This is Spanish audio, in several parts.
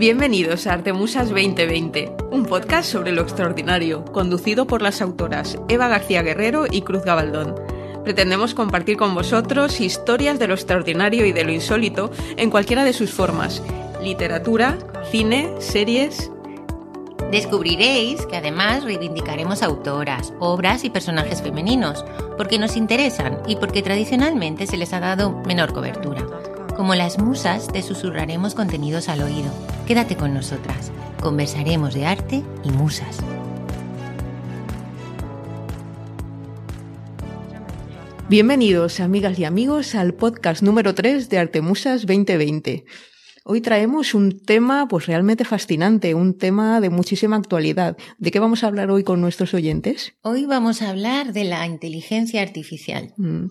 Bienvenidos a Artemusas 2020, un podcast sobre lo extraordinario, conducido por las autoras Eva García Guerrero y Cruz Gabaldón. Pretendemos compartir con vosotros historias de lo extraordinario y de lo insólito en cualquiera de sus formas, literatura, cine, series. Descubriréis que además reivindicaremos autoras, obras y personajes femeninos, porque nos interesan y porque tradicionalmente se les ha dado menor cobertura. Como las musas, te susurraremos contenidos al oído. Quédate con nosotras. Conversaremos de arte y musas. Bienvenidos, amigas y amigos, al podcast número 3 de Artemusas 2020. Hoy traemos un tema pues realmente fascinante, un tema de muchísima actualidad. ¿De qué vamos a hablar hoy con nuestros oyentes? Hoy vamos a hablar de la inteligencia artificial. Mm.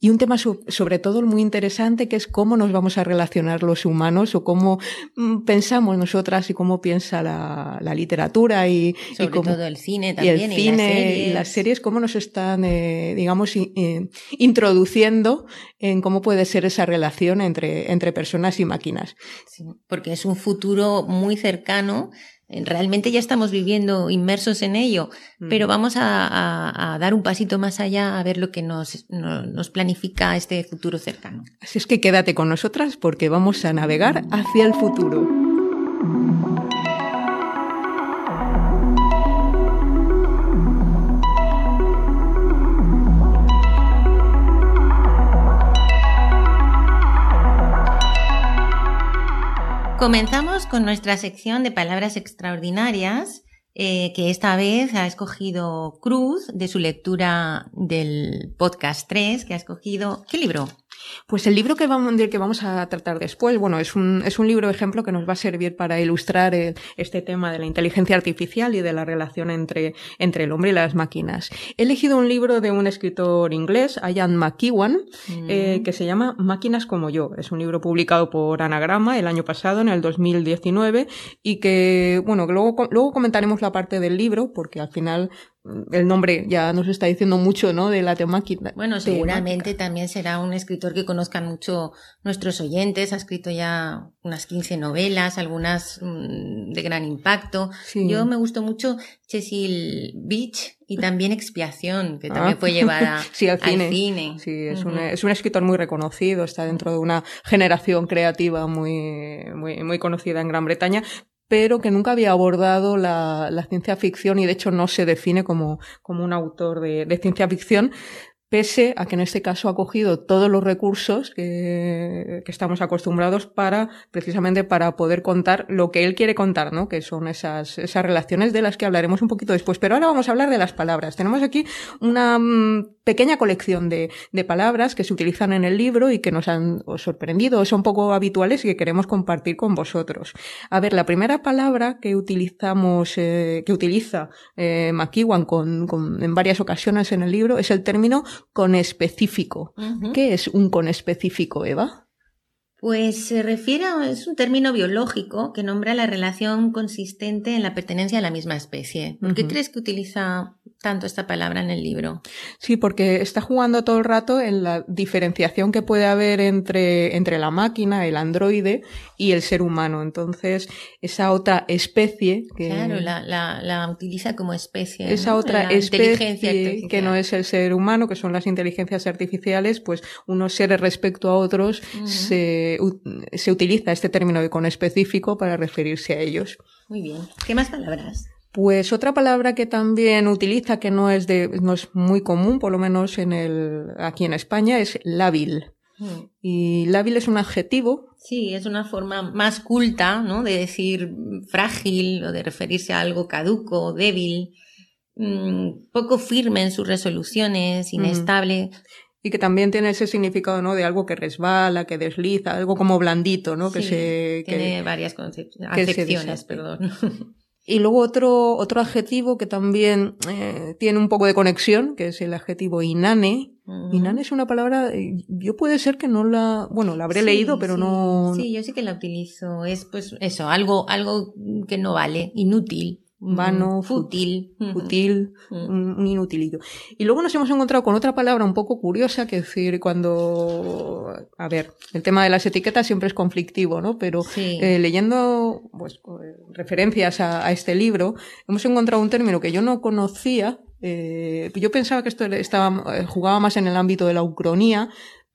Y un tema sobre todo muy interesante que es cómo nos vamos a relacionar los humanos o cómo mm, pensamos nosotras y cómo piensa la, literatura y, sobre cómo, todo el cine también y el cine las series. y las series cómo nos están eh, digamos eh, introduciendo en cómo puede ser esa relación entre, entre personas y máquinas. Sí, porque es un futuro muy cercano. Realmente ya estamos viviendo inmersos en ello, mm. pero vamos a, a, a, dar un pasito más allá a ver lo que nos, nos planifica este futuro cercano. Así es que quédate con nosotras porque vamos a navegar hacia el futuro. Comenzamos con nuestra sección de palabras extraordinarias, eh, que esta vez ha escogido Cruz de su lectura del podcast 3, que ha escogido... ¿Qué libro? Pues el libro que vamos, del que vamos a tratar después, bueno, es un, es un libro ejemplo que nos va a servir para ilustrar el, este tema de la inteligencia artificial y de la relación entre, entre el hombre y las máquinas. He elegido un libro de un escritor inglés, Ian McEwan, mm. eh, que se llama Máquinas como yo. Es un libro publicado por Anagrama el año pasado, en el 2019, y que, bueno, luego, luego comentaremos la parte del libro, porque al final el nombre ya nos está diciendo mucho, ¿no? De la temática. Bueno, seguramente también será un escritor que conozcan mucho nuestros oyentes. Ha escrito ya unas 15 novelas, algunas mmm, de gran impacto. Sí. Yo me gustó mucho Cecil Beach y también Expiación, que también ah. fue llevada sí, al, cine. al, cine. Sí, es, uh -huh. un, es un escritor muy reconocido, está dentro de una generación creativa muy, muy, muy conocida en Gran Bretaña, pero que nunca había abordado la, ciencia ficción y de hecho no se define como, como un autor de, ciencia ficción, pese a que en este caso ha cogido todos los recursos que, estamos acostumbrados para, precisamente para poder contar lo que él quiere contar, ¿no? Que son esas, esas relaciones de las que hablaremos un poquito después. Pero ahora vamos a hablar de las palabras. Tenemos aquí una mmm, pequeña colección de, de, palabras que se utilizan en el libro y que nos han sorprendido, son poco habituales y que queremos compartir con vosotros. A ver, la primera palabra que utilizamos, eh, que utiliza eh, con, con, en varias ocasiones en el libro es el término conespecífico. Uh -huh. ¿Qué es un conespecífico, Eva? Pues se refiere a, es un término biológico que nombra la relación consistente en la pertenencia a la misma especie. ¿Por qué uh -huh. crees que utiliza tanto esta palabra en el libro? Sí, porque está jugando todo el rato en la diferenciación que puede haber entre, entre la máquina, el androide y el ser humano. Entonces, esa otra especie que... Claro, la, la, la utiliza como especie. Esa ¿no? otra la especie que no es el ser humano, que son las inteligencias artificiales, pues unos seres respecto a otros uh -huh. se se, utiliza este término de conespecífico para referirse a ellos. Muy bien. ¿Qué más palabras? Pues otra palabra que también utiliza, que no es de, no es muy común, por lo menos en el, aquí en España, es lábil. Mm. Y lábil es un adjetivo. Sí, es una forma más culta, ¿no? De decir frágil o de referirse a algo caduco, débil, mmm, poco firme en sus resoluciones, inestable. Mm y que también tiene ese significado no de algo que resbala que desliza algo como blandito no sí, que se tiene que, varias acepciones perdón. Y luego otro otro adjetivo que también eh, tiene un poco de conexión que es el adjetivo inane. Uh -huh. inane es una palabra eh, yo puede ser que no la bueno la habré sí, leído pero sí. no. Sí yo sí que la utilizo. Es pues eso algo algo que no vale inútil vano, fútil, fútil, un, inutilito. Y luego nos hemos encontrado con otra palabra un poco curiosa, que es decir, cuando, a ver, el tema de las etiquetas siempre es conflictivo, ¿no? Pero eh, leyendo pues, referencias a, este libro, hemos encontrado un término que yo no conocía, eh, yo pensaba que esto estaba, jugaba más en el ámbito de la ucronía,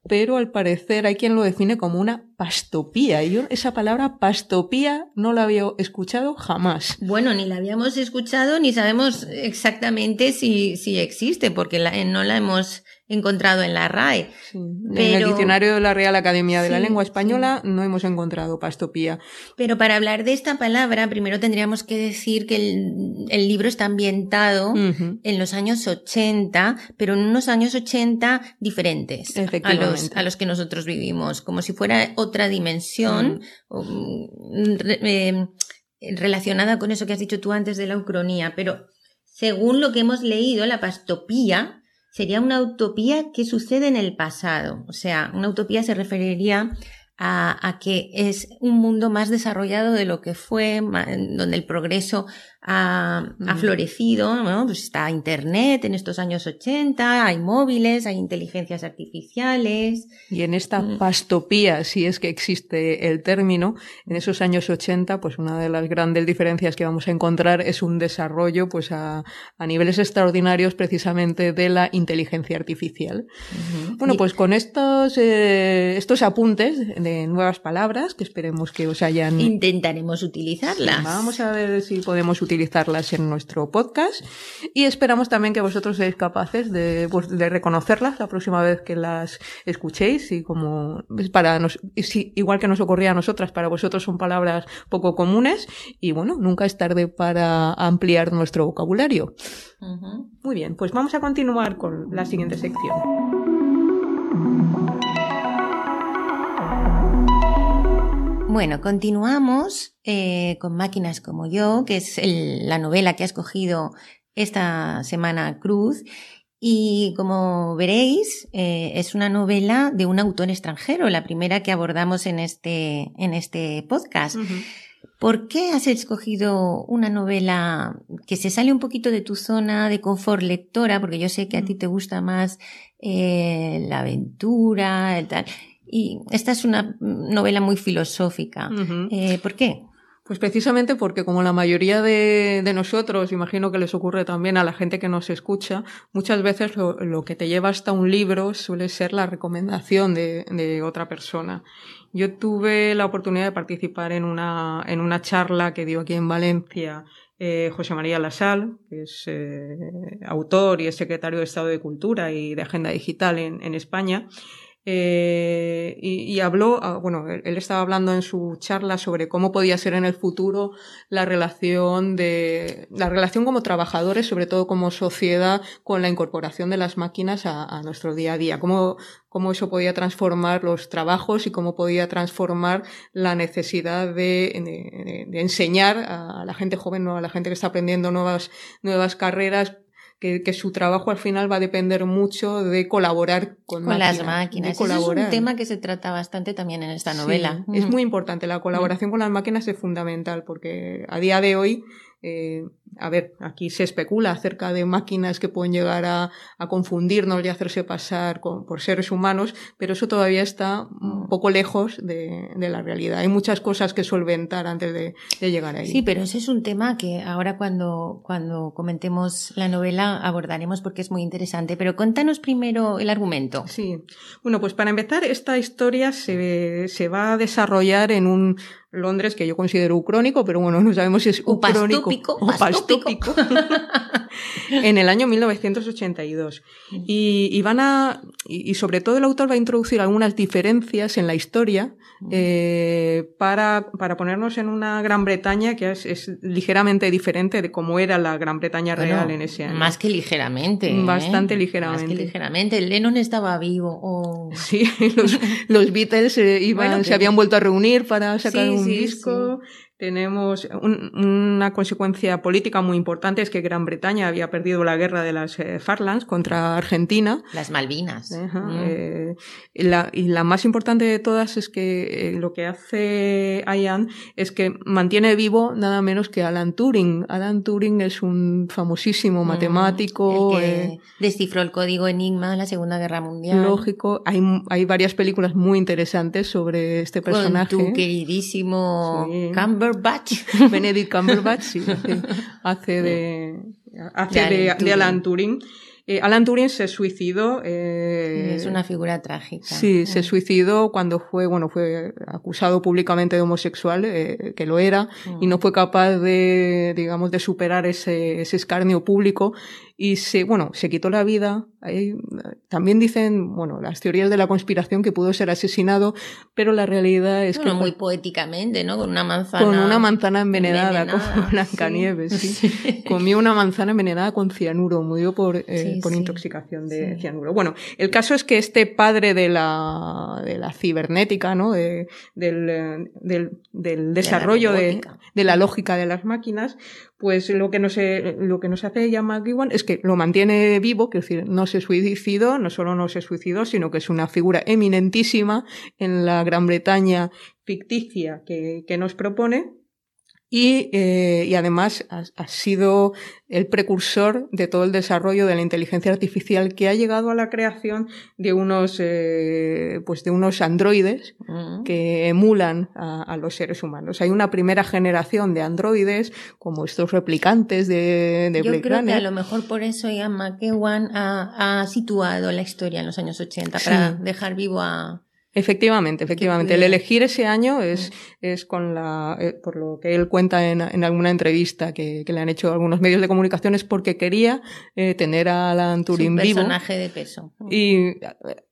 pero al parecer hay quien lo define como una pastopía. Yo esa palabra pastopía no la había escuchado jamás. Bueno, ni la habíamos escuchado ni sabemos exactamente si, si existe, porque no la hemos encontrado en la RAE. En el diccionario de la Real Academia de la Lengua Española no hemos encontrado pastopía. Pero para hablar de esta palabra, primero tendríamos que decir que el, libro está ambientado en los años 80, pero en unos años 80 diferentes a los, a los que nosotros vivimos, como si fuera otra dimensión mm, eh, relacionada con eso que has dicho tú antes de la ucronía. Pero según lo que hemos leído, la pastopía sería una utopía que sucede en el pasado. O sea, una utopía se referiría a, que es un mundo más desarrollado de lo que fue, donde el progreso ha, florecido, ¿no? Pues está Internet en estos años 80, hay móviles, hay inteligencias artificiales. Y en esta mm. pastopía, si es que existe el término, en esos años 80, pues una de las grandes diferencias que vamos a encontrar es un desarrollo pues a, a niveles extraordinarios precisamente de la inteligencia artificial. Bueno, pues con estos, eh, estos apuntes de nuevas palabras que esperemos que os hayan... Intentaremos utilizarlas. vamos a ver si podemos utilizarlas utilizarlas en nuestro podcast y esperamos también que vosotros seáis capaces de, pues, de reconocerlas la próxima vez que las escuchéis y como para nos, igual que nos ocurría a nosotras, para vosotros son palabras poco comunes y bueno, nunca es tarde para ampliar nuestro vocabulario. Muy bien, pues vamos a continuar con la siguiente sección. Bueno, continuamos eh, con Máquinas como yo, que es la novela que ha escogido esta semana Cruz. Y como veréis, eh, es una novela de un autor extranjero, la primera que abordamos en este, en este podcast. ¿Por qué has escogido una novela que se sale un poquito de tu zona de confort lectora? Porque yo sé que a ti te gusta más eh, la aventura, el tal. Y esta es una novela muy filosófica. Eh, ¿Por qué? Pues precisamente porque como la mayoría de, nosotros, imagino que les ocurre también a la gente que nos escucha, muchas veces lo, que te lleva hasta un libro suele ser la recomendación de, otra persona. Yo tuve la oportunidad de participar en una, en una charla que dio aquí en Valencia eh, José María Lasal, que es eh, autor y es secretario de Estado de Cultura y de Agenda Digital en España. Eh, y, habló, ah, bueno, él, estaba hablando en su charla sobre cómo podía ser en el futuro la relación de, la relación como trabajadores, sobre todo como sociedad, con la incorporación de las máquinas a, nuestro día a día, cómo, cómo eso podía transformar los trabajos y cómo podía transformar la necesidad de, de, enseñar a la gente joven, ¿no? a la gente que está aprendiendo nuevas, nuevas carreras, que, su trabajo al final va a depender mucho de colaborar con, las máquinas. es un tema que se trata bastante también en esta novela. Es muy importante. La colaboración con las máquinas es fundamental porque a día de hoy eh, a ver, aquí se especula acerca de máquinas que pueden llegar a, confundirnos y hacerse pasar por seres humanos, pero eso todavía está un poco lejos de, la realidad. Hay muchas cosas que solventar antes de, llegar ahí. Sí, pero ese es un tema que ahora cuando, cuando comentemos la novela abordaremos porque es muy interesante. Pero cuéntanos primero el argumento. Sí. Bueno, pues para empezar, esta historia se, se va a desarrollar en un Londres, que yo considero ucrónico, pero bueno, no sabemos si es ucrónico o pastópico. en el año 1982. Y, y van a, y, sobre todo el autor va a introducir algunas diferencias en la historia eh, para, para ponernos en una Gran Bretaña que es, es, ligeramente diferente de cómo era la Gran Bretaña real en ese año. Más que ligeramente. ¿eh? Bastante ligeramente. Más que ligeramente. Lennon estaba vivo. Sí, los, los Beatles eh, iban, se habían vuelto a reunir para sacar un disco. Tenemos una consecuencia política muy importante, es que Gran Bretaña había perdido la guerra de las eh, Farlands contra Argentina. Las Malvinas. Mm. Eh, la, y la más importante de todas es que eh, lo que hace Ian es que mantiene vivo nada menos que Alan Turing. Alan Turing es un famosísimo mm, matemático. El que descifró el código Enigma en la Segunda Guerra Mundial. Lógico. Hay, hay varias películas muy interesantes sobre este personaje. Con tu queridísimo Camber Benedict Cumberbatch, hace, de, hace de, Alan Turing. Eh, Alan Turing se suicidó. Eh, es una figura trágica. Sí, se suicidó cuando fue, bueno, fue acusado públicamente de homosexual, eh, que lo era, y no fue capaz de, digamos, de superar ese, ese escarnio público y se, bueno, se quitó la vida. también dicen, bueno, las teorías de la conspiración que pudo ser asesinado, pero la realidad es que... muy poéticamente, ¿no? Con una manzana... Con una manzana envenenada, como Blancanieves, sí. Comió una manzana envenenada con cianuro, murió por, eh, por intoxicación de cianuro. Bueno, el caso es que este padre de la, de la cibernética, ¿no? De, del, del, del desarrollo de, de la lógica de las máquinas, pues lo que nos, lo que nos hace llamar McEwan es que lo mantiene vivo, que es decir, no se suicidó, no solo no se suicidó, sino que es una figura eminentísima en la Gran Bretaña ficticia que, que nos propone y, eh, y además ha, ha, sido el precursor de todo el desarrollo de la inteligencia artificial que ha llegado a la creación de unos, eh, pues de unos androides mm. que emulan a, a, los seres humanos. Hay una primera generación de androides como estos replicantes de, de Yo creo que a lo mejor por eso Ian McEwan ha, ha situado la historia en los años 80 para dejar vivo a Efectivamente, efectivamente. El elegir ese año es, es con la, eh, por lo que él cuenta en, en alguna entrevista que, que, le han hecho algunos medios de comunicación, es porque quería eh, tener a Alan Turing vivo. personaje de peso. Y eh,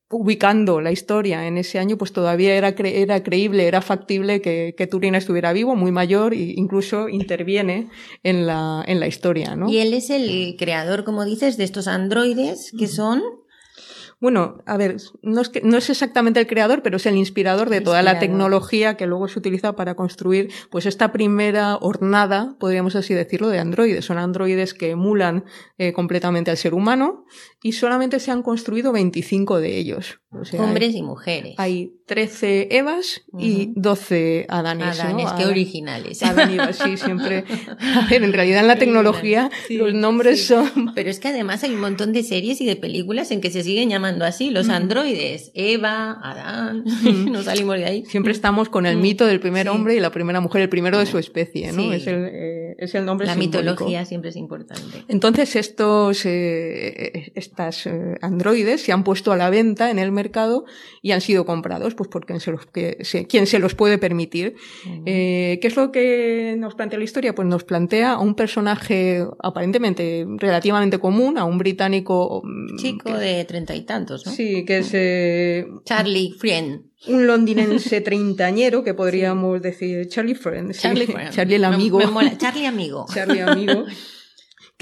ubicando la historia en ese año, pues todavía era, cre era creíble, era factible que, que, Turing estuviera vivo, muy mayor, e incluso interviene en la, en la historia, ¿no? Y él es el creador, como dices, de estos androides que son bueno, a ver, no es, que, no es exactamente el creador, pero es el inspirador de toda la tecnología que luego se utiliza para construir, pues esta primera hornada, podríamos así decirlo, de androides. Son androides que emulan eh, completamente al ser humano y solamente se han construido 25 de ellos. O sea, Hombres y mujeres. Hay 13 Evas y 12 Adanes. Adanes, ¿no? qué originales. Adán y Eva, sí, siempre. A ver, en realidad en la tecnología sí, los nombres sí. son... Pero es que además hay un montón de series y de películas en que se siguen llamando así, los mm. androides. Eva, Adán, mm. no salimos de ahí. Siempre estamos con el mm. mito del primer hombre y la primera mujer, el primero de su especie, ¿no? Es, el, eh, es el nombre La simbólico. mitología siempre es importante. Entonces estos, eh, estas eh, androides se han puesto a la venta en el mercado y han sido comprados, pues porque se los, que, se, quien se los puede permitir. Eh, ¿Qué es lo que nos plantea la historia? Pues nos plantea a un personaje aparentemente relativamente común, a un británico. Mm, Chico que, de treinta y tantos, ¿no? Sí, que es. Eh, Charlie Friend. Un londinense treintañero que podríamos sí. decir Charlie Friend. Charlie, Friend. Charlie el amigo. Me, me mola. Charlie amigo. Charlie amigo.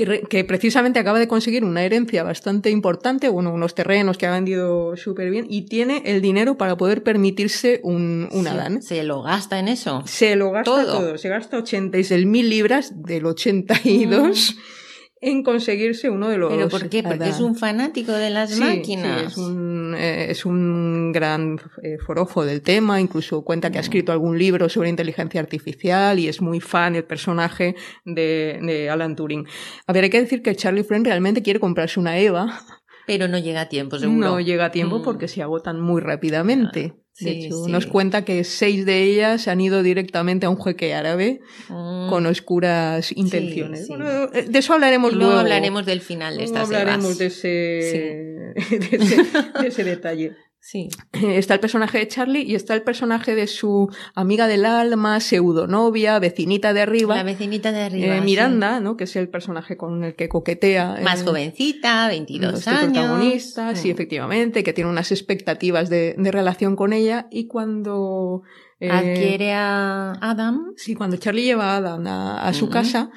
que, que, precisamente acaba de conseguir una herencia bastante importante, bueno, unos terrenos que ha vendido súper bien y tiene el dinero para poder permitirse un, un sí, Adán. ¿Se lo gasta en eso? Se lo gasta todo. todo. Se gasta 86 mil libras del 82. Mm en conseguirse uno de los. ¿Pero por qué? Porque es un fanático de las sí, máquinas. Sí, es, un, eh, es un gran eh, forofo del tema, incluso cuenta que ha escrito algún libro sobre inteligencia artificial y es muy fan del personaje de, de Alan Turing. A ver, hay que decir que Charlie Friend realmente quiere comprarse una Eva. Pero no llega a tiempo, seguro. No llega a tiempo mm. porque se agotan muy rápidamente. De sí, hecho, sí. nos cuenta que seis de ellas han ido directamente a un jeque árabe mm. con oscuras intenciones. Sí, bueno, de eso hablaremos y luego. luego. hablaremos del final de estas no hablaremos de ese, de ese, de ese detalle. Sí. Está el personaje de Charlie y está el personaje de su amiga del alma, pseudonovia, vecinita de arriba. La vecinita de arriba. Eh, Miranda, sí. ¿no? Que es el personaje con el que coquetea. Más eh, jovencita, 22 este años. protagonista, sí. sí, efectivamente, que tiene unas expectativas de, de relación con ella y cuando... Eh, Adquiere a Adam. Sí, cuando Charlie lleva a Adam a, a su uh -huh. casa,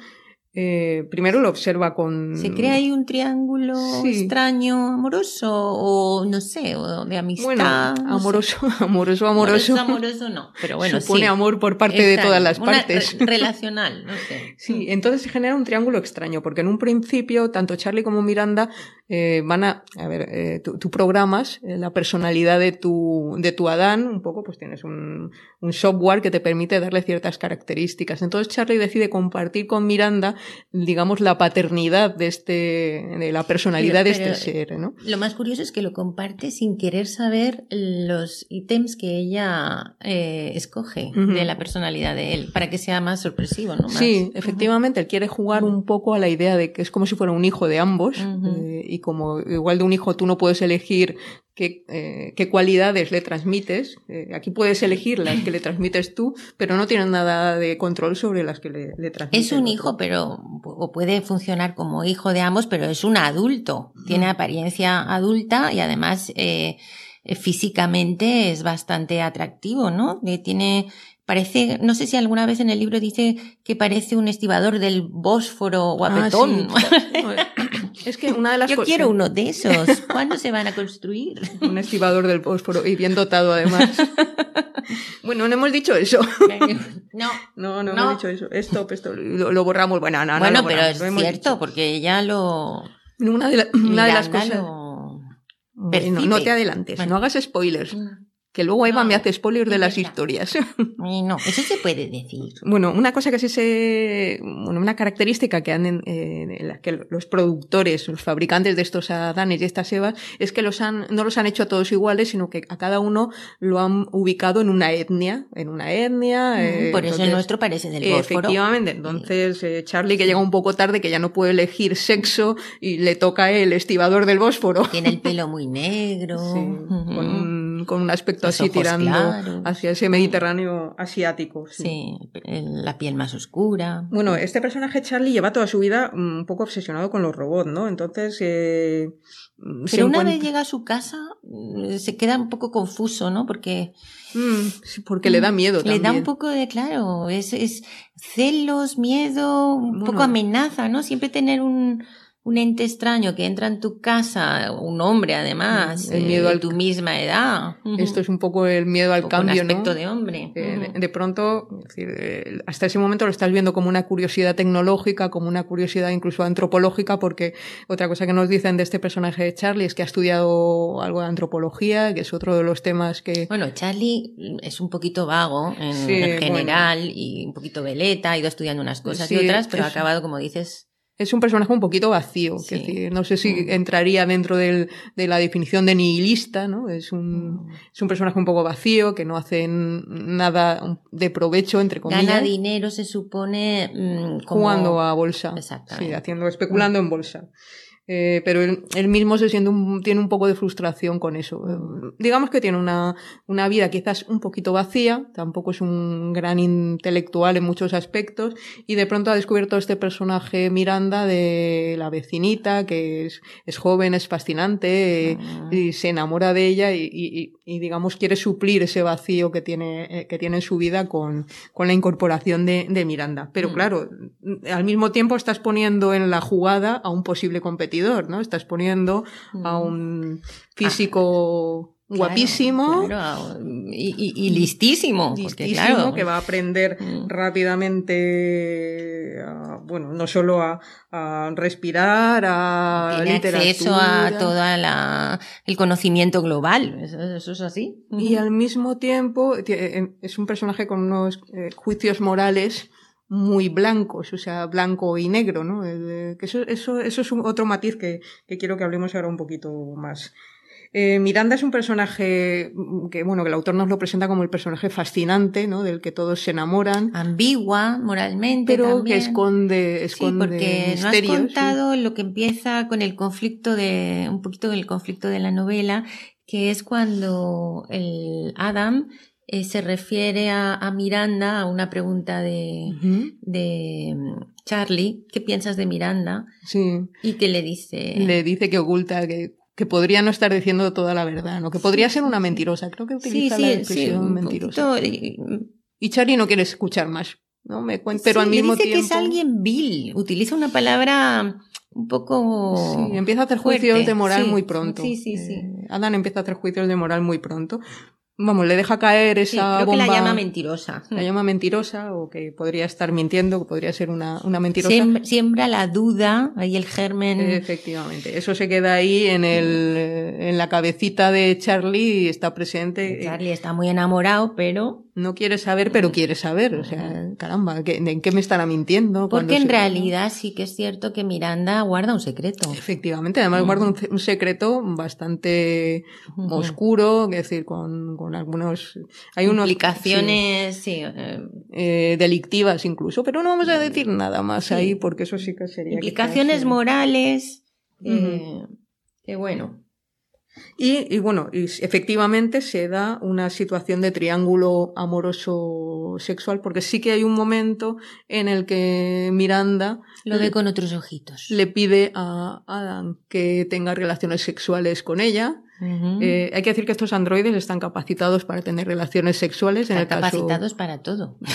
eh, primero lo observa con... ¿Se crea ahí un triángulo extraño, amoroso o no sé, o de amistad? Bueno, amoroso, amoroso, amoroso. Amoroso, no, pero bueno, Supone amor por parte de todas las partes. relacional, no sé. Sí, entonces se genera un triángulo extraño, porque en un principio tanto Charlie como Miranda eh, van a... A ver, eh, tú, programas la personalidad de tu, de tu Adán, un poco, pues tienes un, un software que te permite darle ciertas características. Entonces Charlie decide compartir con Miranda digamos, la paternidad de este, de la personalidad de este ser, ¿no? Lo más curioso es que lo comparte sin querer saber los ítems que ella eh, escoge de la personalidad de él, para que sea más sorpresivo, ¿no? Sí, efectivamente, él quiere jugar un poco a la idea de que es como si fuera un hijo de ambos, eh, y como igual de un hijo tú no puedes elegir qué, eh, qué cualidades le transmites. Eh, aquí puedes elegir las que le transmites tú, pero no tienes nada de control sobre las que le, le transmites. Es un hijo, pero o puede funcionar como hijo de ambos, pero es un adulto. Tiene apariencia adulta y además eh, físicamente es bastante atractivo, ¿no? tiene Parece, no sé si alguna vez en el libro dice que parece un estibador del Bósforo guapetón. Ah, es que una de las Yo quiero uno de esos. ¿Cuándo se van a construir? un estibador del Bósforo y bien dotado además. bueno, no hemos dicho eso. no. No, no, hemos dicho eso. Esto, esto lo, borramos. Bueno, no, bueno no pero es cierto, porque ya lo. Una de, una de las cosas. no te adelantes, no hagas spoilers. Que luego Eva me hace spoilers de las historias. No, eso se puede decir. Bueno, una cosa que sí se. Bueno, una característica que han en, que los productores, los fabricantes de estos Adanes y estas Evas, es que los han, no los han hecho a todos iguales, sino que a cada uno lo han ubicado en una etnia. En una etnia. Mm, por eso el nuestro parece del Bósforo. Efectivamente. Entonces, eh, Charlie, que llega un poco tarde, que ya no puede elegir sexo y le toca el estibador del Bósforo. Tiene el pelo muy negro. con, con un aspecto así tirando hacia ese Mediterráneo asiático. Sí. la piel más oscura. Bueno, este personaje Charlie lleva toda su vida mm, un poco obsesionado con los robots, ¿no? Entonces... Eh, Pero una vez llega a su casa mm, se queda un poco confuso, ¿no? Porque... Mm, porque le da miedo Le da un poco de, claro, es, es celos, miedo, un poco amenaza, ¿no? Siempre tener un un ente extraño que entra en tu casa, un hombre además, el miedo de tu misma edad. Esto es un poco el miedo al cambio, un aspecto de hombre. Eh, de, pronto, eh, hasta ese momento lo estás viendo como una curiosidad tecnológica, como una curiosidad incluso antropológica, porque otra cosa que nos dicen de este personaje de Charlie es que ha estudiado algo de antropología, que es otro de los temas que... Bueno, Charlie es un poquito vago en, general y un poquito veleta, ha ido estudiando unas cosas y otras, pero ha acabado, como dices, es un personaje un poquito vacío, no sé si entraría dentro del, de la definición de nihilista, ¿no? Es un, mm. es un personaje un poco vacío, que no hace nada de provecho, entre comillas. Gana dinero, se supone, mm, Jugando a bolsa. Exactamente. Sí, haciendo, especulando en bolsa. Eh, pero él, mismo se siente un, tiene un poco de frustración con eso. digamos que tiene una, una vida quizás un poquito vacía, tampoco es un gran intelectual en muchos aspectos, y de pronto ha descubierto este personaje Miranda de la vecinita, que es, es joven, es fascinante, eh, ah. y se enamora de ella y, y, y, digamos quiere suplir ese vacío que tiene, eh, que tiene en su vida con, con la incorporación de, de Miranda. Pero mm. claro, al mismo tiempo estás poniendo en la jugada a un posible competidor ¿no? Estás poniendo a mm. un físico guapísimo y, listísimo, listísimo que va a aprender mm. rápidamente, bueno, no solo a, respirar, a Tiene acceso a todo el conocimiento global, eso, es así. Y al mismo tiempo eh, es un personaje con unos eh, juicios morales muy blancos, o sea, blanco y negro, ¿no? que eso, eso, eso es otro matiz que, que, quiero que hablemos ahora un poquito más. Eh, Miranda es un personaje que, bueno, que el autor nos lo presenta como el personaje fascinante, ¿no? Del que todos se enamoran. Ambigua, moralmente. Pero que esconde, esconde sí, porque no has contado lo que empieza con el conflicto de, un poquito del conflicto de la novela, que es cuando el Adam eh, se refiere a, Miranda, a una pregunta de, de mm, Charlie, ¿qué piensas de Miranda? Sí. Y que le dice... Le dice que oculta, que, que podría no estar diciendo toda la verdad, ¿no? Que podría ser una mentirosa. Creo que utiliza la expresión mentirosa. Y Charlie no quiere escuchar más. ¿no? Me pero al mismo dice tiempo... que es alguien vil, utiliza una palabra un poco. Sí, empieza a hacer juicios de moral muy pronto. Sí, sí, sí. Eh, Adán empieza a hacer juicios de moral muy pronto. Vamos, le deja caer esa creo bomba. que la llama mentirosa. La llama mentirosa o que podría estar mintiendo, que podría ser una, una mentirosa. Siembra, siembra, la duda, ahí el germen. Efectivamente. Eso se queda ahí en el, en la cabecita de Charlie y está presente. Charlie está muy enamorado, pero no quiere saber, pero quiere saber. O sea, caramba, ¿en qué me estará mintiendo? Porque en realidad sí que es cierto que Miranda guarda un secreto. Efectivamente, además guarda un, secreto bastante oscuro, es decir, con, con algunos... Hay unas Implicaciones, sí. Eh, eh, delictivas incluso, pero no vamos a decir nada más ahí porque eso sí que sería... Implicaciones morales, eh, que bueno, y, y, bueno, y efectivamente se da una situación de triángulo amoroso sexual, porque sí que hay un momento en el que Miranda lo ve con otros ojitos. Le pide a Adam que tenga relaciones sexuales con ella eh, hay que decir que estos androides están capacitados para tener relaciones sexuales. Están en el capacitados para todo.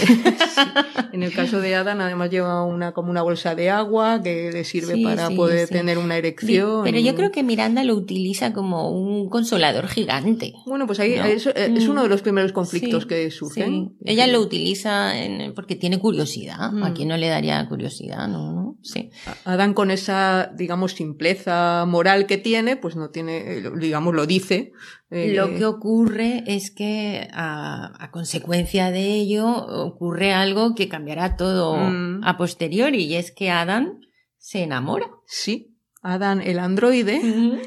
En el caso de Adam, además lleva una como una bolsa de agua que le sirve para poder tener una erección. Pero yo creo que Miranda lo utiliza como un consolador gigante. Bueno, pues ahí es, mm. uno de los primeros conflictos que surgen. Ella lo utiliza porque tiene curiosidad. ¿A mm. quién no le daría curiosidad? No, no. Sí. Adán con esa, digamos, simpleza moral que tiene, pues no tiene, digamos, lo dice. Eh, lo que ocurre es que a, consecuencia de ello ocurre algo que cambiará todo mm. a posteriori y es que Adam se enamora. Sí, Adán, el androide,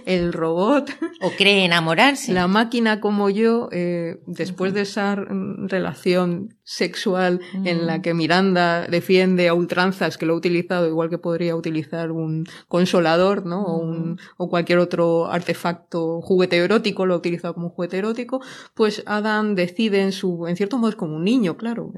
el robot. O cree enamorarse. La máquina como yo, eh, después de esa relación sexual en la que Miranda defiende a ultranzas que lo ha utilizado igual que podría utilizar un consolador, ¿no? O, un, o cualquier otro artefacto juguete erótico, lo ha utilizado como un juguete erótico, pues Adán decide en su, en cierto modo es como un niño, claro,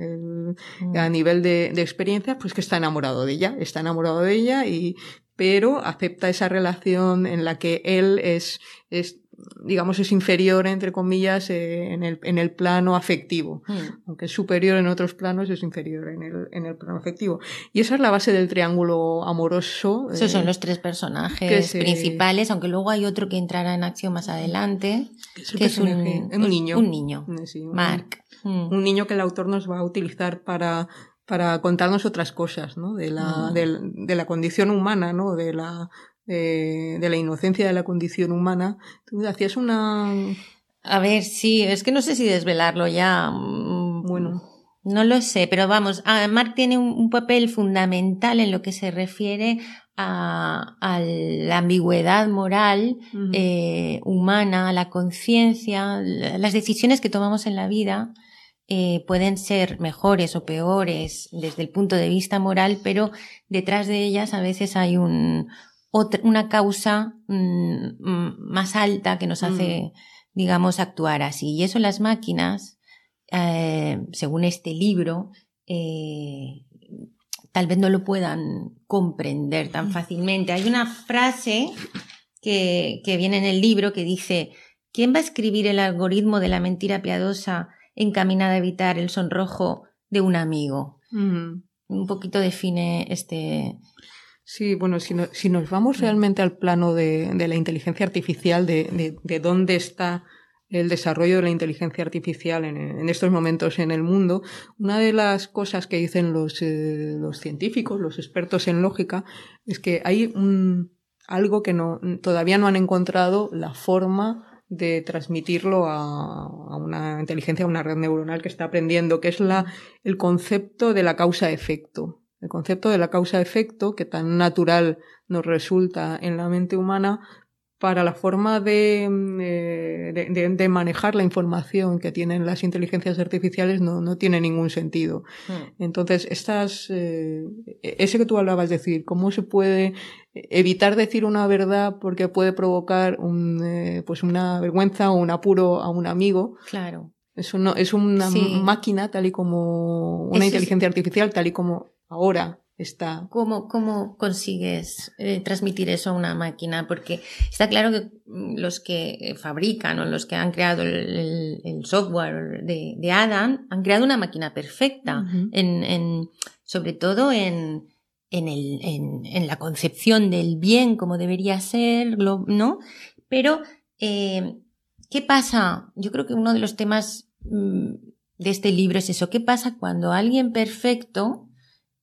a nivel de, de experiencia, pues que está enamorado de ella, está enamorado de ella y pero acepta esa relación en la que él es, es digamos, es inferior, entre comillas, eh, en, el, en el plano afectivo. Hmm. Aunque es superior en otros planos, es inferior en el, en el plano afectivo. Y esa es la base del triángulo amoroso. Esos son eh, los tres personajes principales, aunque luego hay otro que entrará en acción más adelante, que es un, un, niño. Un niño. Mark. Un niño que el autor nos va a utilizar para para contarnos otras cosas, ¿no? De la, de, la condición humana, ¿no? De la, de, la inocencia de la condición humana. Tú hacías una... A ver, sí, es que no sé si desvelarlo ya. Mm, bueno. No lo sé, pero vamos, ah, Mark tiene un, papel fundamental en lo que se refiere a, a la ambigüedad moral eh, humana, a la conciencia, las decisiones que tomamos en la vida eh, pueden ser mejores o peores desde el punto de vista moral, pero detrás de ellas a veces hay un, otra, una causa mm, más alta que nos hace, mm. digamos, actuar así. Y eso las máquinas, eh, según este libro, eh, tal vez no lo puedan comprender tan mm. fácilmente. Hay una frase que, que viene en el libro que dice, ¿quién va a escribir el algoritmo de la mentira piadosa encaminada a evitar el sonrojo de un amigo. Un poquito define este. Sí, bueno, si, si nos vamos realmente al plano de, de la inteligencia artificial, de, de, dónde está el desarrollo de la inteligencia artificial en, en, estos momentos en el mundo, una de las cosas que dicen los, eh, los científicos, los expertos en lógica, es que hay un, algo que no, todavía no han encontrado la forma de transmitirlo a, una inteligencia, a una red neuronal que está aprendiendo, que es la, el concepto de la causa-efecto. El concepto de la causa-efecto, que tan natural nos resulta en la mente humana, para la forma de, mm, de, manejar la información que tienen las inteligencias artificiales no, no tiene ningún sentido. Hmm. Entonces, estas, eh, ese que tú hablabas, de decir, cómo se puede evitar decir una verdad porque puede provocar un, eh, pues una vergüenza o un apuro a un amigo. Claro. Eso no, es una máquina tal y como una inteligencia artificial tal y como ahora está. ¿Cómo, cómo consigues eh, transmitir eso a una máquina? Porque está claro que mm, los que fabrican o los que han creado el, software de, Adam han creado una máquina perfecta, en, en, sobre todo en, en, el, en, la concepción del bien como debería ser, ¿no? Pero, eh, ¿qué pasa? Yo creo que uno de los temas mm, de este libro es eso. ¿Qué pasa cuando alguien perfecto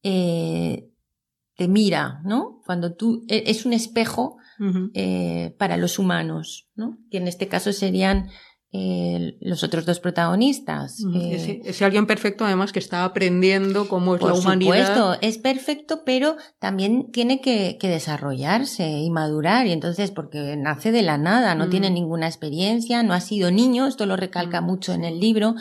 eh, te mira, ¿no? Cuando tú e, es un espejo eh, para los humanos, ¿no? Que en este caso serían eh, los otros dos protagonistas. ese, alguien perfecto, además, que está aprendiendo cómo es la humanidad. Por supuesto, es perfecto, pero también tiene que, desarrollarse y madurar. Y entonces, porque nace de la nada, no tiene ninguna experiencia, no ha sido niño, esto lo recalca mucho en el libro,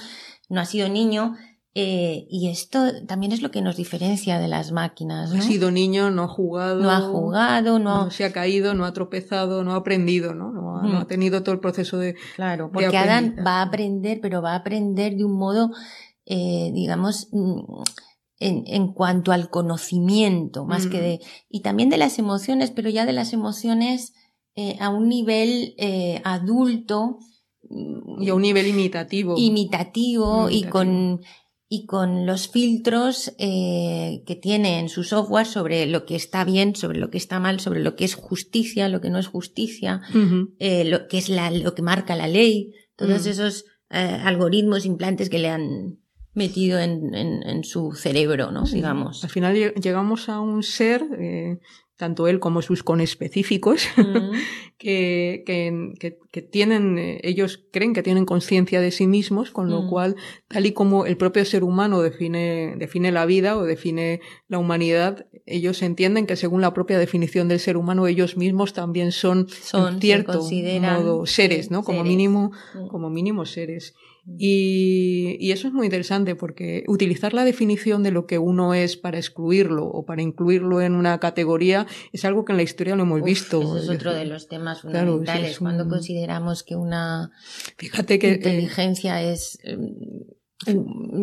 no ha sido niño, eh, y esto también es lo que nos diferencia de las máquinas. ¿no? Ha sido niño, no ha jugado. No ha jugado, no, se ha caído, no ha tropezado, no ha aprendido, ¿no? No ha, mm. tenido todo el proceso de. Claro, porque Adán va a aprender, pero va a aprender de un modo, eh, digamos, mm, en, en, cuanto al conocimiento, más que mm. de. Y también de las emociones, pero ya de las emociones eh, a un nivel adulto. Y a un nivel imitativo. Imitativo, y con y con los filtros eh, que tiene en su software sobre lo que está bien, sobre lo que está mal, sobre lo que es justicia, lo que no es justicia, eh, lo que es la, lo que marca la ley, todos mm. esos eh, algoritmos, implantes que le han metido en, en, en su cerebro, ¿no? Digamos. Al final llegamos a un ser tanto él como sus conespecíficos, mm. que, que, que, tienen, eh, ellos creen que tienen conciencia de sí mismos, con lo mm. cual, tal y como el propio ser humano define, define la vida o define la humanidad, ellos entienden que según la propia definición del ser humano, ellos mismos también son, son en cierto modo seres, ¿no? Como mínimo, mm. como mínimo seres. Y, y, eso es muy interesante porque utilizar la definición de lo que uno es para excluirlo o para incluirlo en una categoría es algo que en la historia lo hemos visto. Eso es otro de los temas fundamentales. Cuando consideramos que una Fíjate que, eh, inteligencia es em,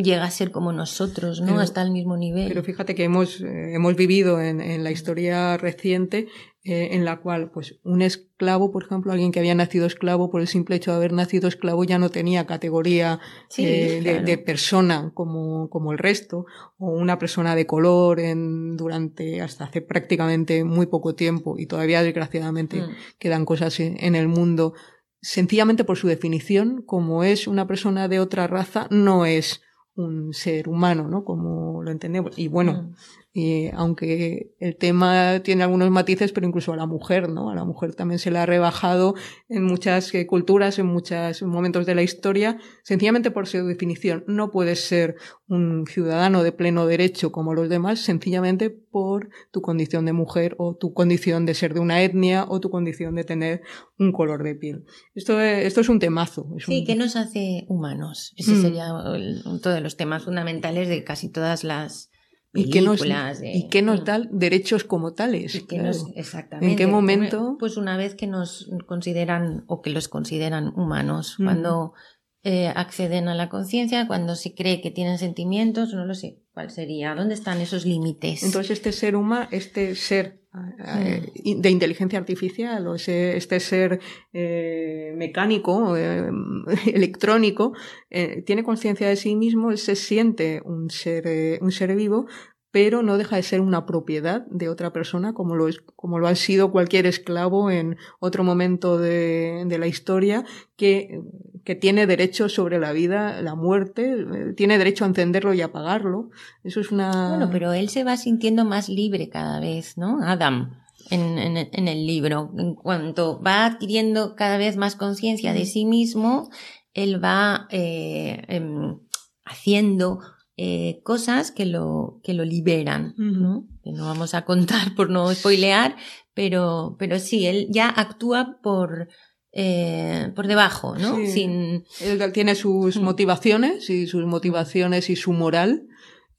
llega a ser como nosotros, ¿no? Hasta el mismo nivel. Pero fíjate que hemos, eh, hemos vivido en, en, la historia reciente eh, en la cual pues un esclavo, por ejemplo, alguien que había nacido esclavo por el simple hecho de haber nacido esclavo ya no tenía categoría eh, de, persona como, como el resto, o una persona de color en, durante hasta hace prácticamente muy poco tiempo y todavía desgraciadamente mm. quedan cosas en el mundo sencillamente por su definición, como es una persona de otra raza, no es un ser humano, ¿no? Como lo entendemos. Y bueno, Y aunque el tema tiene algunos matices, pero incluso a la mujer, ¿no? A la mujer también se le ha rebajado en muchas eh, culturas, en muchos momentos de la historia, sencillamente por su definición. No puedes ser un ciudadano de pleno derecho como los demás, sencillamente por tu condición de mujer o tu condición de ser de una etnia o tu condición de tener un color de piel. Esto es, esto es un temazo. sí, ¿qué nos hace humanos? Ese mm. sería uno de los temas fundamentales de casi todas las ¿Y qué nos, ¿Y nos da derechos como tales? exactamente. ¿En qué momento? Pues una vez que nos consideran o que los consideran humanos, cuando eh, acceden a la conciencia, cuando se cree que tienen sentimientos, no lo sé cuál sería, ¿dónde están esos límites? Entonces este ser humano, este ser eh, de inteligencia artificial o este ser eh, mecánico, electrónico, tiene conciencia de sí mismo, él se siente un ser, un ser vivo, pero no deja de ser una propiedad de otra persona como lo, es, como lo ha sido cualquier esclavo en otro momento de, de la historia que, que, tiene derecho sobre la vida, la muerte, eh, tiene derecho a encenderlo y apagarlo. Eso es una... Bueno, pero él se va sintiendo más libre cada vez, ¿no? Adam. En, en, el libro. En cuanto va adquiriendo cada vez más conciencia de sí mismo, él va eh, em, haciendo eh, cosas que lo, que lo liberan, ¿no? Que no vamos a contar por no spoilear, pero, pero sí, él ya actúa por, eh, por debajo, ¿no? Sin... Él tiene sus motivaciones y sus motivaciones y su moral,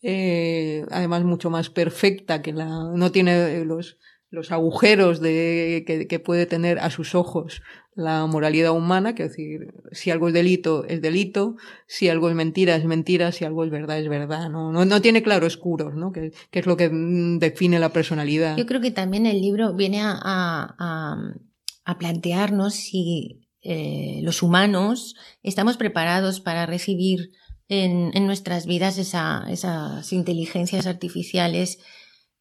eh, además mucho más perfecta que la, no tiene los, los agujeros de, que, que, puede tener a sus ojos la moralidad humana, que es decir, si algo es delito, es delito, si algo es mentira, es mentira, si algo es verdad, es verdad, no, no, no tiene claroscuros, ¿no? Que, es lo que mm, define la personalidad. Yo creo que también el libro viene a, a, a plantearnos si eh, los humanos estamos preparados para recibir en, en nuestras vidas esa, esas inteligencias artificiales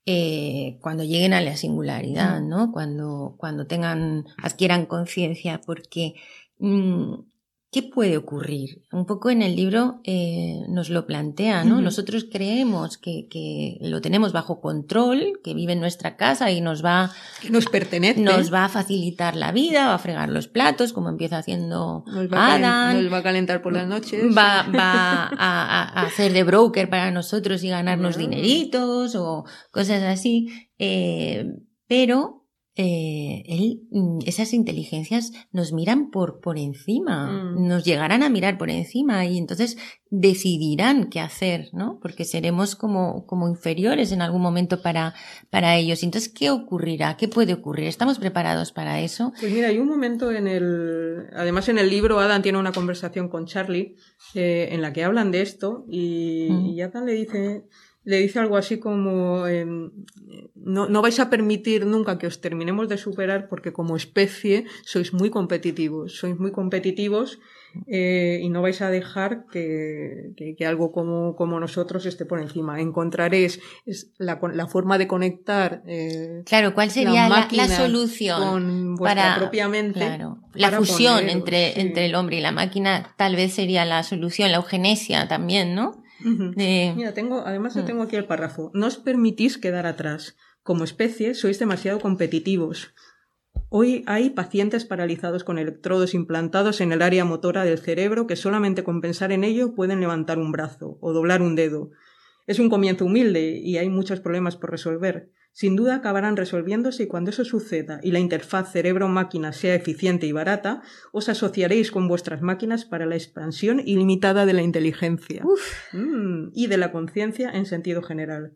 eh, cuando lleguen a la singularidad, ¿no? Cuando, cuando tengan, adquieran conciencia, porque mm, ¿qué puede ocurrir? Un poco en el libro eh, nos lo plantea, ¿no? Nosotros creemos que, que, lo tenemos bajo control, que vive en nuestra casa y nos va... Que nos pertenece. Nos va a facilitar la vida, va a fregar los platos, como empieza haciendo nos va Adam. Nos va a calentar por las noches. Va, va a, a, hacer de broker para nosotros y ganarnos dineritos o cosas así. Eh, pero eh, él, mm, esas inteligencias nos miran por, por encima, mm. nos llegarán a mirar por encima y entonces decidirán qué hacer, ¿no? Porque seremos como, como inferiores en algún momento para, para ellos. Entonces, ¿qué ocurrirá? ¿Qué puede ocurrir? ¿Estamos preparados para eso? Pues mira, hay un momento en el, además en el libro Adam tiene una conversación con Charlie eh, en la que hablan de esto y, mm. y Adam le dice, le dice algo así como eh, no, no, vais a permitir nunca que os terminemos de superar porque como especie sois muy competitivos, sois muy competitivos eh, y no vais a dejar que, que, que, algo como, como nosotros esté por encima. Encontraréis la, la forma de conectar. Eh, claro, ¿cuál sería la, la, solución? Con vuestra para, propia mente. Claro, la fusión entre, sí. entre el hombre y la máquina tal vez sería la solución, la eugenesia también, ¿no? Uh -huh. eh, Mira, tengo, además yo tengo aquí el párrafo. No os permitís quedar atrás. Como especie sois demasiado competitivos. Hoy hay pacientes paralizados con electrodos implantados en el área motora del cerebro que solamente con pensar en ello pueden levantar un brazo o doblar un dedo. Es un comienzo humilde y hay muchos problemas por resolver. Sin duda acabarán resolviéndose y cuando eso suceda y la interfaz cerebro-máquina sea eficiente y barata, os asociaréis con vuestras máquinas para la expansión ilimitada de la inteligencia mm, y de la conciencia en sentido general.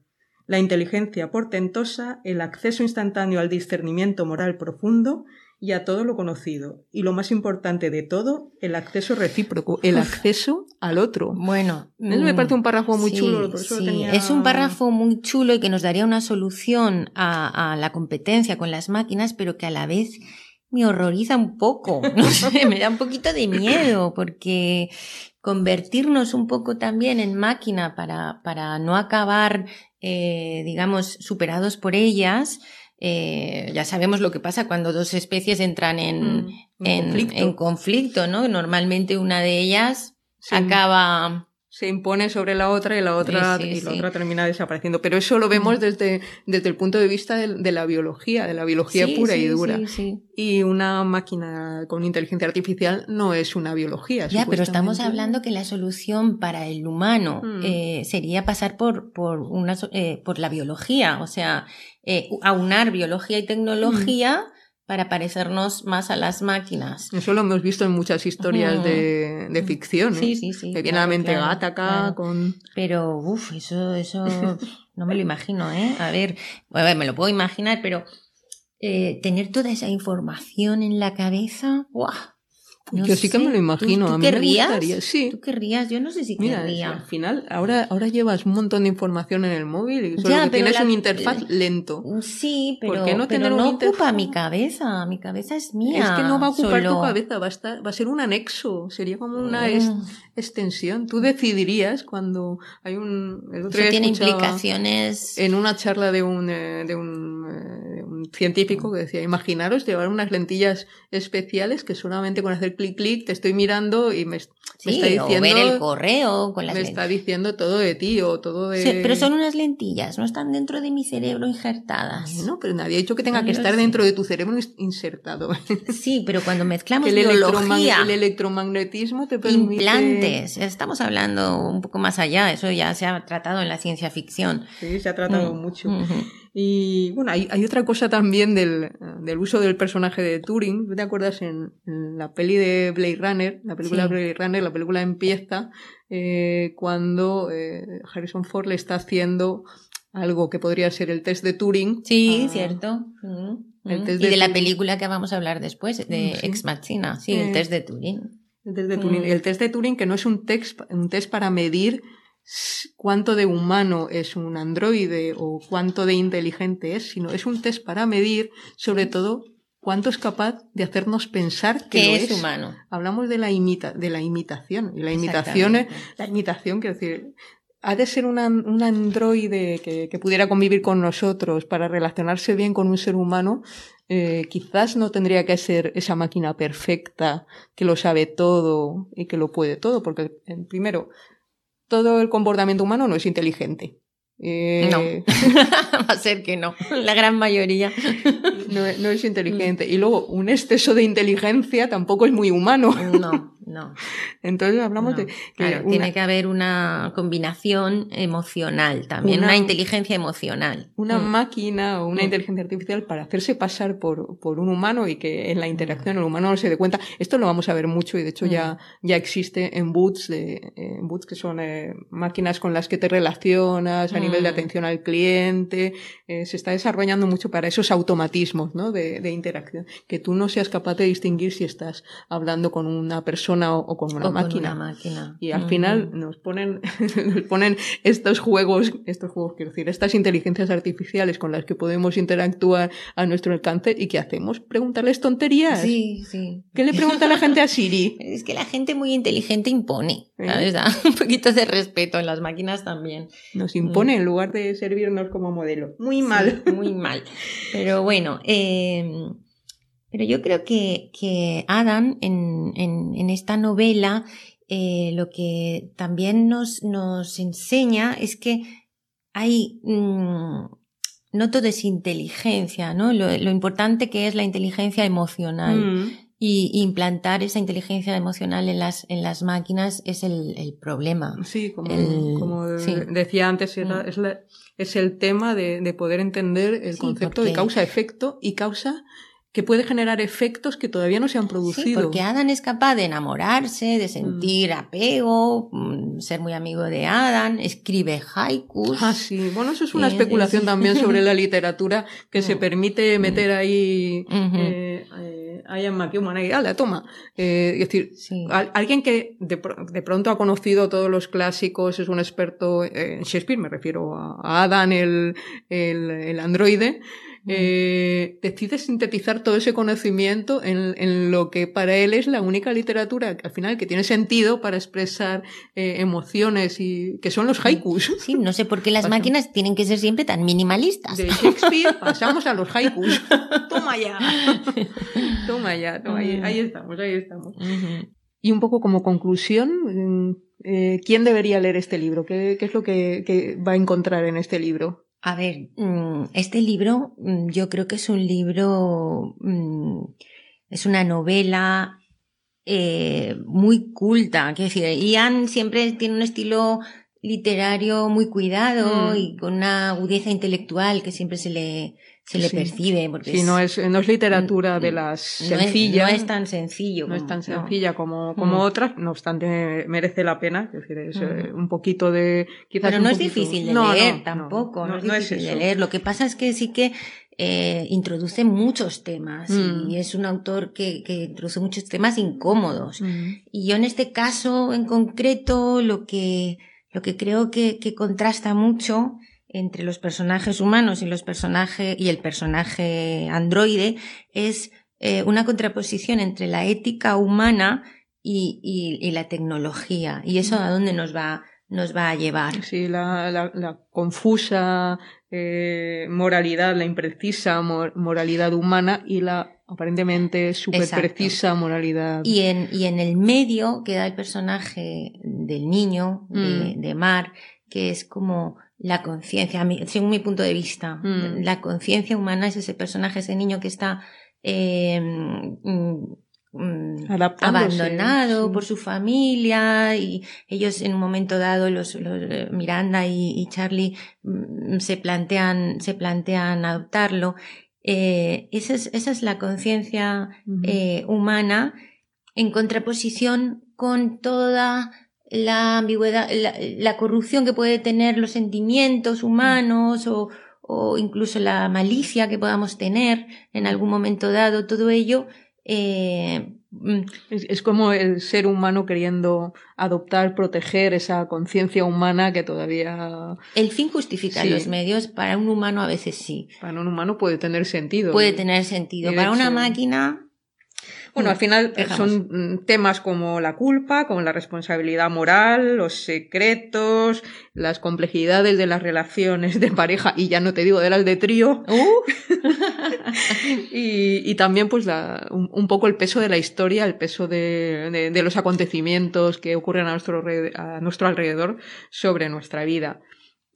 La inteligencia portentosa, el acceso instantáneo al discernimiento moral profundo y a todo lo conocido. Y lo más importante de todo, el acceso recíproco, el acceso al otro. Bueno, eso me parece un párrafo muy sí, chulo. Por sí. tenía... Es un párrafo muy chulo y que nos daría una solución a, a, la competencia con las máquinas, pero que a la vez me horroriza un poco. No sé, me da un poquito de miedo porque convertirnos un poco también en máquina para, para no acabar, eh, digamos, superados por ellas, eh, ya sabemos lo que pasa cuando dos especies entran en, Mm, en, conflicto. en conflicto, ¿no? Normalmente una de ellas Sí. acaba. Se impone sobre la otra y la otra, Sí, sí, y la sí. otra termina desapareciendo. Pero eso lo vemos desde, desde el punto de vista de, de la biología, de la biología pura y dura. Y una máquina con inteligencia artificial no es una biología. Ya, pero estamos hablando que la solución para el humano Mm. eh, sería pasar por, por, una, eh, por la biología, o sea, eh, aunar biología y tecnología Mm. Para parecernos más a las máquinas. Eso lo hemos visto en muchas historias de, de ficción. ¿eh? Sí, sí, sí. que viene a la mente claro, gata acá claro. con... Pero, uff, eso, eso no me lo imagino, ¿eh? A ver, a ver, me lo puedo imaginar, pero eh, tener toda esa información en la cabeza, ¡guau! No Yo sí que me lo imagino. ¿Tú, tú a mí me querrías? gustaría, sí. ¿Tú querrías? Yo no sé si Mira, querría. al final, ahora, ahora llevas un montón de información en el móvil y solo Ya, que pero tienes la- una interfaz lento. Sí, ¿Por pero, qué no pero tener no un ocupa interfaz? mi cabeza. Mi cabeza es mía. Es que no va a ocupar solo. tu cabeza, va a, estar, va a ser un anexo, sería como una Mm. es- extensión. Tú decidirías cuando hay un... El otro Eso tiene implicaciones. En una charla de un, eh, de un, eh, de un científico que decía, imaginaros llevar unas lentillas especiales que solamente con hacer clic clic te estoy mirando y me, me sí, está o diciendo... ver el correo con las me lentes. está diciendo todo de ti o todo de... Sí, pero son unas lentillas, no están dentro de mi cerebro injertadas. Bueno, pero nadie ha dicho que tenga No que estar sé. dentro de tu cerebro ins- insertado. Sí, pero cuando mezclamos el, biología, el electromagnetismo te permite... implantes, estamos hablando un poco más allá, eso ya se ha tratado en la ciencia ficción. Sí, se ha tratado Mm, mucho. Y bueno, hay, hay otra cosa también del, del uso del personaje de Turing. ¿Tú ¿Te acuerdas en, en la peli de Blade Runner? La película Sí. de Blade Runner, la película empieza eh, cuando eh, Harrison Ford le está haciendo algo que podría ser el test de Turing. Sí, cierto. El test y de, la película que vamos a hablar después, de Ex Machina, sí, el test de Turing. El test de Turing. El test de Turing que no es un test, un test para medir cuánto de humano es un androide o cuánto de inteligente es, sino es un test para medir, sobre todo, cuánto es capaz de hacernos pensar que, es, humano. Hablamos de la imita, de la imitación. Y la imitación es, la imitación, quiero decir, ha de ser un androide que, pudiera convivir con nosotros para relacionarse bien con un ser humano. Eh, quizás no tendría que ser esa máquina perfecta que lo sabe todo y que lo puede todo, porque primero, todo el comportamiento humano no es inteligente. No, va a ser que no, la gran mayoría. No, no, es inteligente. Y luego, un exceso de inteligencia tampoco es muy humano. No, no. Entonces hablamos de... Que tiene que haber una combinación emocional también, una, inteligencia emocional. Una mm. máquina o una mm. inteligencia artificial para hacerse pasar por, por, un humano y que en la interacción el humano no se dé cuenta. Esto lo vamos a ver mucho y de hecho ya, mm. ya existe en Boots, de, en Boots que son eh, máquinas con las que te relacionas a nivel de atención al cliente. Eh, se está desarrollando mucho para esos automatismos ¿no? de, de interacción. Que tú no seas capaz de distinguir si estás hablando con una persona o, con una, máquina. Y al final nos ponen, nos ponen estos juegos, estos juegos, quiero decir, estas inteligencias artificiales con las que podemos interactuar a nuestro alcance y ¿qué hacemos? Preguntarles tonterías. Sí, sí. ¿Qué le pregunta la gente a Siri? Es que la gente muy inteligente impone, ¿sabes? un poquito de respeto en las máquinas también. Nos impone en lugar de servirnos como modelo. Muy mal. muy mal. Pero bueno, eh, pero yo creo que, que Adam en, en, en esta novela eh, lo que también nos, nos enseña es que hay, mm, no todo es inteligencia, ¿no? Lo, lo, importante que es la inteligencia emocional. Mm. Y implantar esa inteligencia emocional en las, en las máquinas es el, el problema. Sí, como, como decía antes, mm. es, la, es, el tema de, de poder entender el concepto de causa-efecto y causa que puede generar efectos que todavía no se han producido. porque Adam es capaz de enamorarse, de sentir mm. apego, mm, ser muy amigo de Adam, escribe haikus. Ah, sí. Bueno, eso es una especulación también sobre la literatura que se mm. permite meter ahí eh, eh, a Ian McEwan ahí, la toma! Eh, es decir, alguien que de, pronto ha conocido todos los clásicos, es un experto en Shakespeare, me refiero a, Adam, el, el, el androide, eh, decide sintetizar todo ese conocimiento en, en, lo que para él es la única literatura que al final que tiene sentido para expresar eh, emociones y que son los haikus. Sí, no sé por qué las máquinas tienen que ser siempre tan minimalistas. De Shakespeare pasamos a los haikus. Toma ya. Toma ya, toma, ahí, ahí, estamos, ahí estamos. Y un poco como conclusión, mm, eh, ¿quién debería leer este libro? ¿Qué, qué es lo que, que va a encontrar en este libro? A ver, mm, este libro mm, yo creo que es un libro, mm, es una novela eh, muy culta. Quiero decir, Ian siempre tiene un estilo literario muy cuidado y con una agudeza intelectual que siempre se le, se le percibe. Porque sí, no, es, no es literatura de las sencillas. No, es, tan sencillo. No es tan sencilla como, como mm. otras, no obstante merece la pena. Es decir, es eh, un poquito de... Quizás Pero no es difícil de leer tampoco, no, es difícil de leer. Lo que pasa es que sí que eh, introduce muchos temas y mm. es un autor que, que, introduce muchos temas incómodos. Mm. Y yo en este caso en concreto lo que, lo que creo que, que contrasta mucho entre los personajes humanos y los personajes y el personaje androide es eh, una contraposición entre la ética humana y, y, la tecnología. ¿Y eso a dónde nos va, nos va a llevar? Sí, la, la, confusa eh, moralidad, la imprecisa moralidad humana y la aparentemente súper precisa moralidad. Y en, y en el medio queda el personaje del niño, de, mm. de Mar, que es como la conciencia, según mi punto de vista. Mm. La conciencia humana es ese personaje, ese niño que está eh, abandonado por su familia y ellos en un momento dado, los, Miranda y, Charlie mm, se plantean, se plantean adoptarlo. Eh, esa, es, esa es la conciencia eh, humana en contraposición con toda la ambigüedad, la, corrupción que puede tener los sentimientos humanos o, o, incluso la malicia que podamos tener en algún momento dado, todo ello. Eh, mm, es, como el ser humano queriendo adoptar, proteger esa conciencia humana que todavía. El fin justifica los medios. Para un humano a veces sí. Para un humano puede tener sentido. Puede tener sentido. Para una máquina bueno, al final eh, son mm, temas como la culpa, como la responsabilidad moral, los secretos, las complejidades de las relaciones de pareja y ya no te digo de las de trío. Uh. y, también pues un, poco el peso de la historia, el peso de, los acontecimientos que ocurren a nuestro, a nuestro alrededor sobre nuestra vida.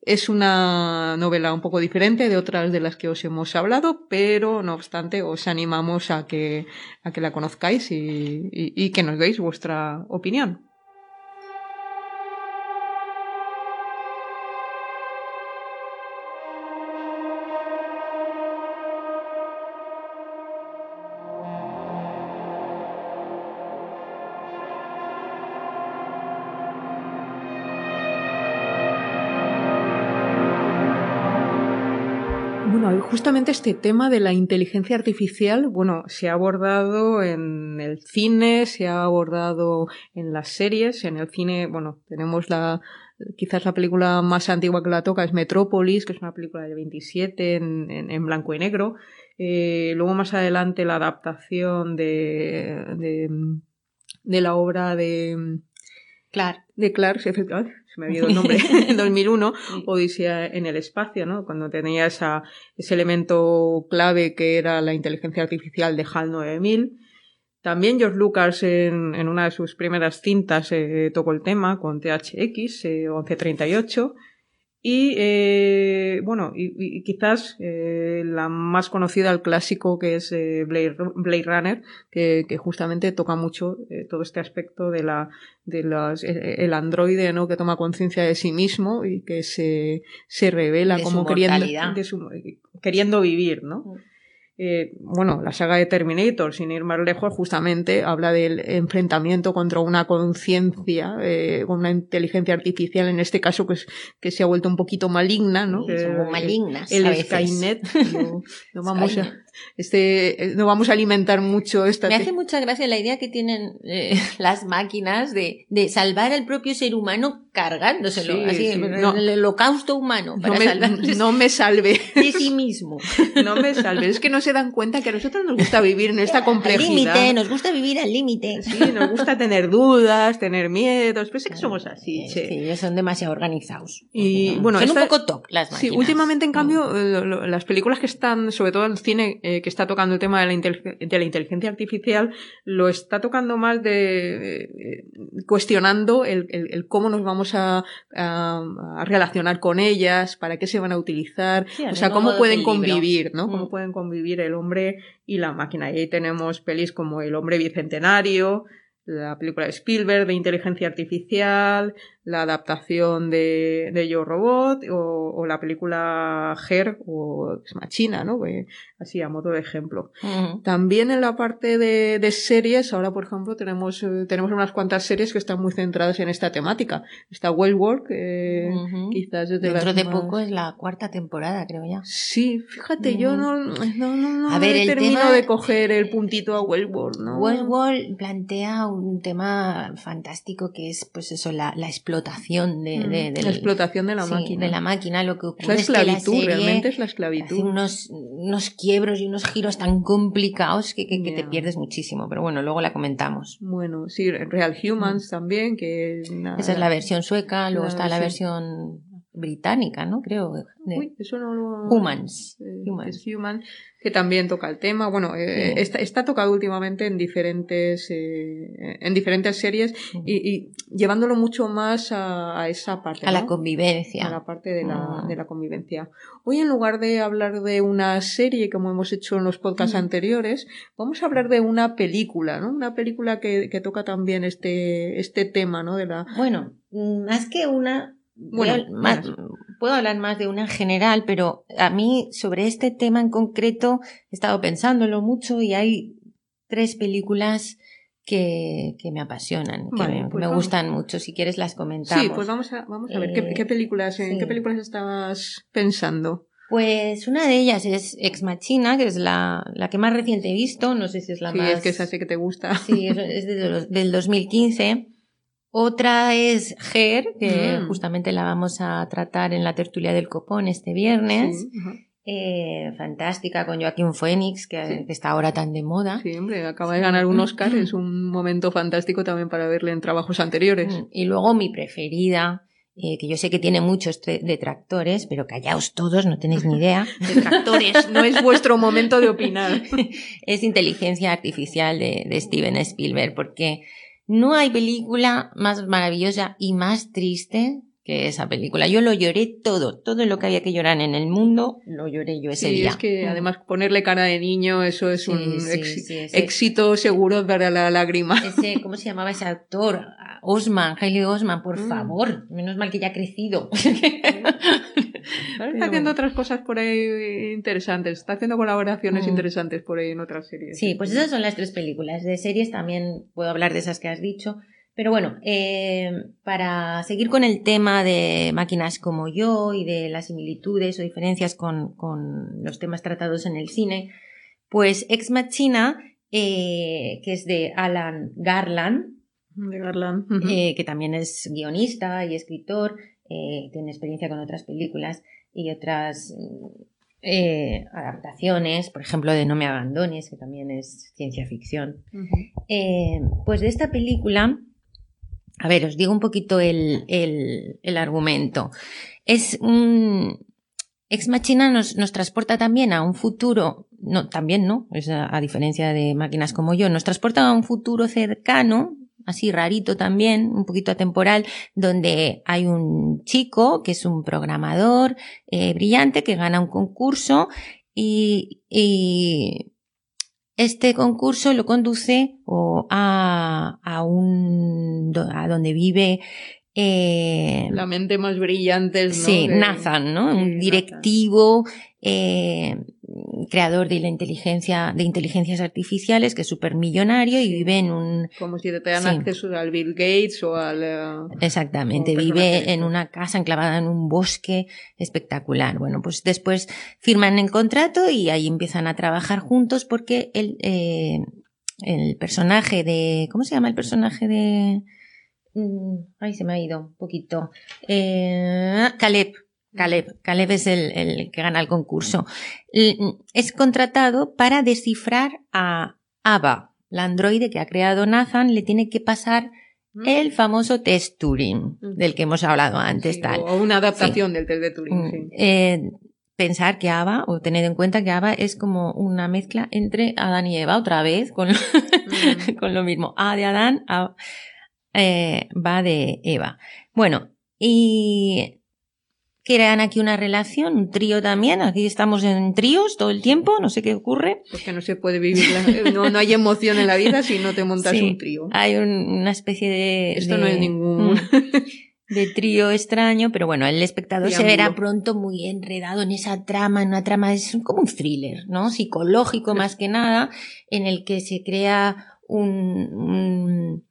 Es una novela un poco diferente de otras de las que os hemos hablado, pero no obstante os animamos a que, a que la conozcáis y que nos deis vuestra opinión. Justamente este tema de la inteligencia artificial, bueno, se ha abordado en el cine, se ha abordado en las series, en el cine, bueno, tenemos la, quizás la película más antigua que la toca es Metrópolis, que es una película de 27 en, en, blanco y negro. Eh, luego más adelante la adaptación de, de, de la obra de Clark. De Clark, efectivamente se me ha olvidado el nombre, en 2001, Odisea en el espacio, ¿no? Cuando tenía esa, ese elemento clave que era la inteligencia artificial de HAL 9000. También George Lucas en, en una de sus primeras cintas eh, tocó el tema con THX eh, 1138 y eh, bueno, y, quizás eh, la más conocida, el clásico que es eh, Blade, Runner, que, que, justamente toca mucho eh, todo este aspecto de la de las, eh, el androide ¿no? que toma conciencia de sí mismo y que se, se revela como queriendo, de su, queriendo vivir, ¿no? Eh, bueno, la saga de Terminator, sin ir más lejos, justamente habla del enfrentamiento contra una conciencia, eh, una inteligencia artificial, en este caso, que, que se ha vuelto un poquito maligna, ¿no? malignas. El, Skynet. No, vamos a, este, no vamos a alimentar mucho esta. Me hace mucha gracia la idea que tienen eh, las máquinas de, de salvar al propio ser humano cargándoselo, así, el, holocausto humano para no me, no me salve de sí mismo. No me salve, es que no se dan cuenta que a nosotros nos gusta vivir en esta complejidad. Al límite, nos gusta vivir al límite. Sí, nos gusta tener dudas, tener miedos, pero es que somos así, che. Sí, son demasiado organizados. Y bueno, son un poco toc las máquinas. Sí, últimamente en cambio mm. las películas que están, sobre todo el cine eh, que está tocando el tema de la, de la, inteligencia artificial, lo está tocando más de eh, cuestionando el, el, cómo nos vamos a, a, relacionar con ellas, para qué se van a utilizar, o sea, cómo pueden convivir, ¿no? Cómo mm. pueden convivir el hombre y la máquina. Y ahí tenemos pelis como El hombre bicentenario, la película de Spielberg de inteligencia artificial, la adaptación de, de Yo Robot o, la película Her o Machina, ¿no? así a modo de ejemplo. También en la parte de, de, series, ahora por ejemplo tenemos, eh, tenemos unas cuantas series que están muy centradas en esta temática. Está Wellwork, eh, quizás de Dentro de poco es la cuarta temporada, creo ya. Sí, fíjate, yo no, no, no, a ver, termino de coger el puntito a Wellwork, ¿no? Wellwork plantea un tema fantástico que es, pues eso, la, la explotación de, mm, de, la explotación de la máquina. De la máquina, lo que ocurre la esclavitud, realmente es la esclavitud. unos, unos quiebros y unos giros tan complicados que, que, te pierdes muchísimo, pero bueno, luego la comentamos. Bueno, sí, Real Humans mm. también, que... Esa es la versión sueca, luego está la versión británica, ¿no? Creo. Uy, eso no lo... Humans. Humans. Human, que también toca el tema. Bueno, eh, está, está, tocado últimamente en diferentes, eh, en diferentes series y, y, llevándolo mucho más a, a esa parte. A la convivencia. A la parte de la, ah. de la convivencia. Hoy, en lugar de hablar de una serie, como hemos hecho en los podcasts anteriores, vamos a hablar de una película, ¿no? Una película que, que toca también este, este tema, ¿no? De la... Bueno, más que una, bueno, más, puedo hablar más de una en general, pero a mí sobre este tema en concreto he estado pensándolo mucho y hay tres películas que, que me apasionan, que me, pues me gustan mucho. Si quieres las comentamos. Sí, pues vamos a, vamos a ver, ¿qué, Eh, qué películas, en sí. qué películas estabas pensando? Pues una de ellas es Ex Machina, que es la, la que más reciente he visto. No sé si es la sí, más. es que esa sí que te gusta. Sí, es, es de los- del 2015. Otra es Her, que Mm. justamente la vamos a tratar en la tertulia del copón este viernes. Sí. Eh, fantástica con Joaquín Phoenix, que, Sí. que está ahora tan de moda. Sí, hombre, acaba de ganar un Oscar, es un momento fantástico también para verle en trabajos anteriores. Mm, Y luego mi preferida, eh, que yo sé que tiene muchos detractores, pero callaos todos, no tenéis ni idea. Detractores, no es vuestro momento de opinar. es Inteligencia Artificial de, de Steven Spielberg, porque no hay película más maravillosa y más triste que esa película. Yo lo lloré todo, todo lo que había que llorar en el mundo, lo lloré yo ese Sí, día. es que Mm. además ponerle cara de niño, eso es Sí, un sí, ese- éxito seguro para la lágrima. Ese, ¿cómo se llamaba ese actor? Osman, Hailey Osman, por Mm. favor. Menos mal que ya ha crecido. Ahora está haciendo otras cosas por ahí interesantes, está haciendo colaboraciones Mm. interesantes por ahí en otras series. Sí, pues esas son las tres películas. De series también puedo hablar de esas que has dicho. Pero bueno, eh, para seguir con el tema de máquinas como yo y de las similitudes o diferencias con, con los temas tratados en el cine, pues Ex Machina, eh, que es de Alan Garland, De Garland. Eh, que también es guionista y escritor, tiene experiencia con otras películas y otras eh, adaptaciones, por ejemplo, de No me abandones, que también es ciencia ficción. Eh, pues de esta película, a ver, os digo un poquito el, el- el argumento. Es un... Ex Machina nos, nos transporta también a un futuro, no, también no, es a, a diferencia de máquinas como yo, nos transporta a un futuro cercano, así rarito también, un poquito atemporal, donde hay un chico que es un programador eh, brillante que gana un concurso y, y este concurso lo conduce o a, a un a donde vive eh, La mente más brillante, ¿no? sí, Nathan, ¿no? Un directivo, eh, creador de la inteligencia, de inteligencias artificiales, que es súper millonario y vive en un, Como si te dan Sí. acceso al Bill Gates o al... eh, Exactamente, vive en una casa enclavada en un bosque espectacular. Bueno, pues después firman el contrato y ahí empiezan a trabajar juntos porque el, eh, el personaje de... ¿Cómo se llama el personaje de...? Mm, Ay, se me ha ido un poquito. Eh, Caleb. Caleb. Caleb es el, el que gana el concurso. Es contratado para descifrar a Ava, la androide que ha creado Nathan, le tiene que pasar el famoso test Turing, Mm. del que hemos hablado antes, sí, tal. o una adaptación del test de Turing, Mm, sí. eh, pensar que Ava, o tener en cuenta que Ava es como una mezcla entre Adán y Eva, otra vez, con lo, Mm. con lo mismo. A de Adán, A, eh, va de Eva. Bueno, y crean aquí una relación, un trío también. Aquí estamos en tríos todo el tiempo, no sé qué ocurre. Porque no se puede vivir, la- no, no hay emoción en la vida si no te montas Sí. un trío. Hay un- una especie de... Esto de- no es ningún... Mm. de trío extraño, pero bueno, el espectador se verá pronto muy enredado en esa trama, en una trama, es como un thriller, ¿no? Psicológico más que nada, en el que se crea un, un,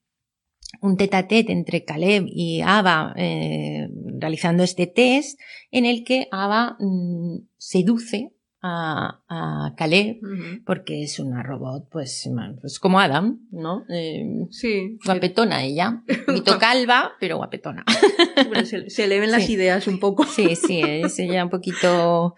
un tete a tete entre Caleb y Ava eh, realizando este test, en el que Ava mm, seduce a, a Ujú. porque es una robot, pues, pues como Adam, ¿no? Eh, Sí, Guapetona ella. Mito calva, pero guapetona. Bueno, se, se le ven las Sí. ideas un poco. Sí, sí, es ella un poquito.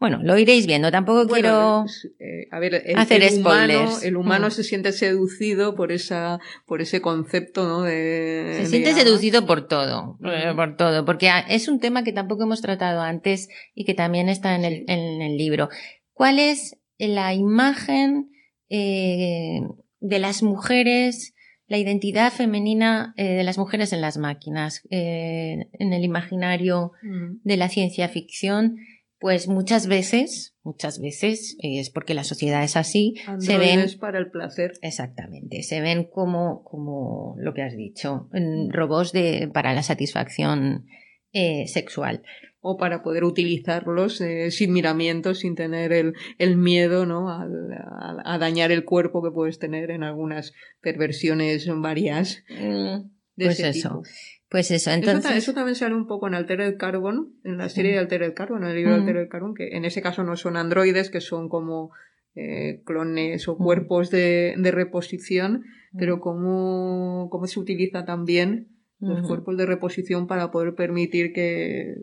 Bueno, lo iréis viendo. Tampoco quiero. Eh, a ver, el, hacer el humano, spoilers. el humano Mm. se siente seducido por esa, por ese concepto, ¿no? De, Se de siente seducido por todo, eh, por todo, porque ah, es un tema que tampoco hemos tratado antes y que también está en el, en el libro. ¿Cuál es la imagen eh, de las mujeres, la identidad femenina eh, de las mujeres en las máquinas, eh, en el imaginario Mm. de la ciencia ficción? Pues muchas veces, muchas veces, y es porque la sociedad es así, se ven Androides para el placer. Exactamente, se ven como, como lo que has dicho, robots de, para la satisfacción sexual. O para poder utilizarlos eh, sin miramientos, sin tener el, el miedo ¿no? A, a, dañar el cuerpo que puedes tener en algunas perversiones varias. Mm, pues eso. Pues eso, entonces. Eso, también sale un poco en Altered Carbon, en la serie de Altered Carbon, en el libro de Altered Carbon, que en ese caso no son androides, que son como eh, clones o cuerpos de, de reposición, pero cómo, cómo se utiliza también los cuerpos de reposición para poder permitir que,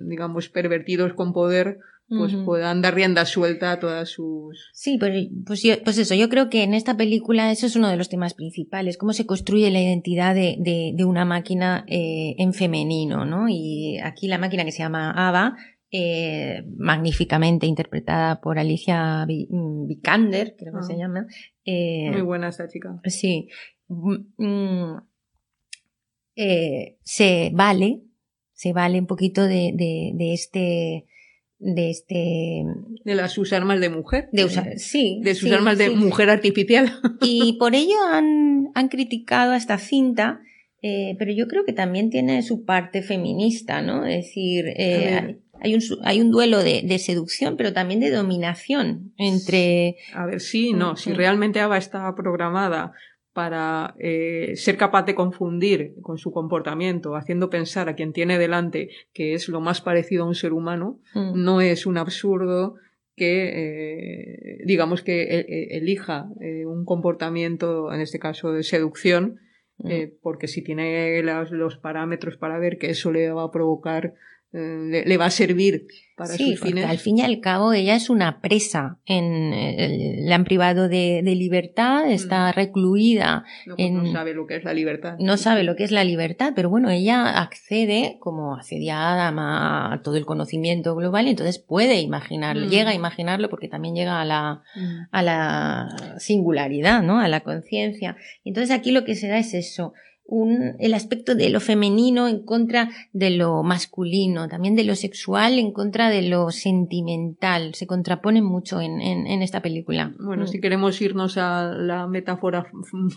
digamos, pervertidos con poder pues puedan dar rienda suelta a todas sus... Sí, pues, pues, pues, eso, yo creo que en esta película eso es uno de los temas principales, cómo se construye la identidad de, de, una máquina eh, en femenino, ¿no? Y aquí la máquina que se llama Ava, eh, magníficamente interpretada por Alicia mm, Vikander, creo que se ah. llama. Eh, Muy buena esta chica. Sí. Mm, mm, se vale, se vale un poquito de, de, de este de este de las sus armas de mujer de usar sí de sus armas de mujer artificial y por ello han, han criticado a esta cinta eh, pero yo creo que también tiene su parte feminista no es decir eh, hay un, hay un duelo de, de, seducción, pero también de dominación entre. A ver, sí, no. Si realmente Ava estaba programada para eh, ser capaz de confundir con su comportamiento, haciendo pensar a quien tiene delante que es lo más parecido a un ser humano, mm. no es un absurdo que, eh, digamos, que e, e, elija eh, un comportamiento, en este caso de seducción, mm. porque si tiene los parámetros para ver que eso le va a provocar eh, le, va a servir para sí, sus fines. Al fin y al cabo, ella es una presa. En, le han privado de, libertad, mm. está recluida. No, pues no, sabe lo que es la libertad. No sabe lo que es la libertad, pero bueno, ella accede, como accedía Adama, a todo el conocimiento global, y entonces puede imaginarlo, mm. llega a imaginarlo porque también llega a la, mm. a la singularidad, ¿no? A la conciencia. Entonces aquí lo que se da es eso un, el aspecto de lo femenino en contra de lo masculino, también de lo sexual en contra de lo sentimental. Se contraponen mucho en, en, esta película. Bueno, mm. si queremos irnos a la metáfora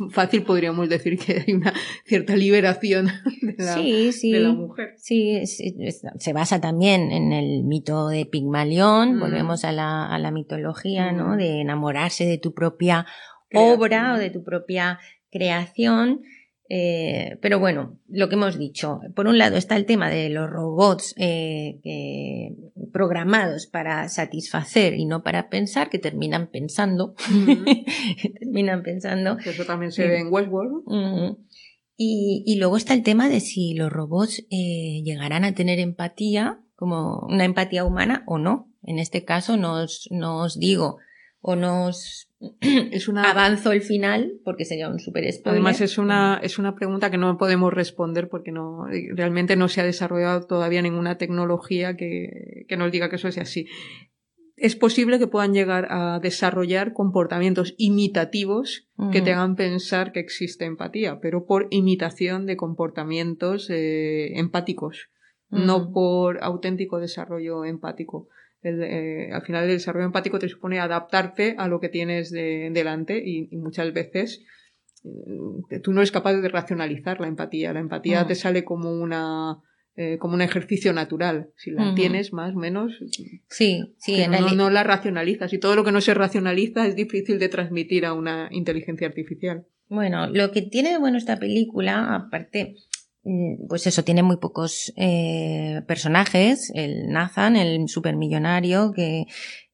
fácil, podríamos decir que hay una cierta liberación de la, de la mujer. Sí, se basa también en el mito de Pigmalión, mm. volvemos a la, a la mitología, ¿no? Mm. De enamorarse de tu propia obra o de tu propia creación eh, pero bueno, lo que hemos dicho, por un lado está el tema de los robots eh, programados para satisfacer y no para pensar, que terminan pensando, terminan pensando. Eso también se ve en Westworld. y, luego está el tema de si los robots eh, llegarán a tener empatía, como una empatía humana o no. En este caso no os digo o nos es una... avanzo el final porque sería un super spoiler. Además es una, es una pregunta que no podemos responder porque no, realmente no se ha desarrollado todavía ninguna tecnología que, que nos diga que eso sea así. Es posible que puedan llegar a desarrollar comportamientos imitativos que te hagan pensar que existe empatía, pero por imitación de comportamientos eh, empáticos, no por auténtico desarrollo empático. Eh, al final el desarrollo empático te supone adaptarte a lo que tienes delante y, muchas veces eh, tú no eres capaz de racionalizar la empatía. La empatía te sale como una eh, como un ejercicio natural. Si la tienes más o menos, sí, sí, no, no, la racionalizas. Y todo lo que no se racionaliza es difícil de transmitir a una inteligencia artificial. Bueno, lo que tiene de bueno esta película, aparte, pues eso, tiene muy pocos eh, personajes, el Nathan, el supermillonario, que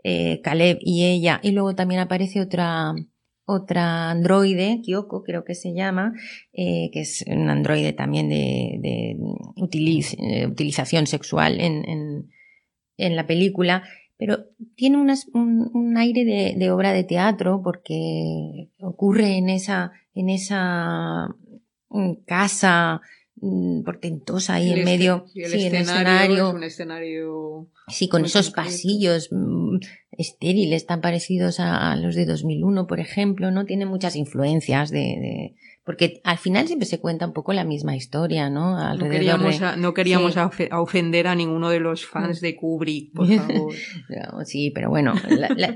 eh, Caleb y ella, y luego también aparece otra otra androide, Kyoko creo que se llama, eh, que es un androide también de, utilización sexual en, en, la película, pero tiene un, aire de, de, obra de teatro porque ocurre en esa, en esa mm, casa Mm, portentosa ahí en medio. sí, el escenario, Es un escenario. Sí, con esos pasillos mm, estériles, tan parecidos a, los de 2001, por ejemplo, ¿no? Tiene muchas influencias de, porque al final siempre se cuenta un poco la misma historia, ¿no? no queríamos, no queríamos ofender a ninguno de los fans de Kubrick, por favor. sí, pero bueno,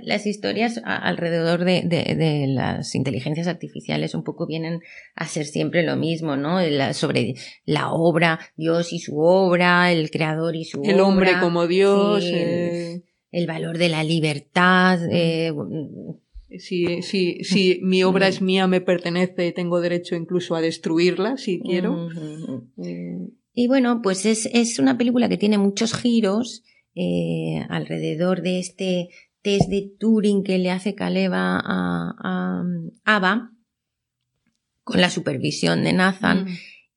las historias alrededor de, las inteligencias artificiales un poco vienen a ser siempre lo mismo, ¿no? sobre la obra, Dios y su obra, el creador y su el obra. El hombre como Dios. Eh. El, valor de la libertad. Eh, si, si, si mi obra es mía, me pertenece, tengo derecho incluso a destruirla si quiero. Eh, y bueno, pues es, es, una película que tiene muchos giros eh, alrededor de este test de Turing que le hace Kaleva a, a, Ava con la supervisión de Nathan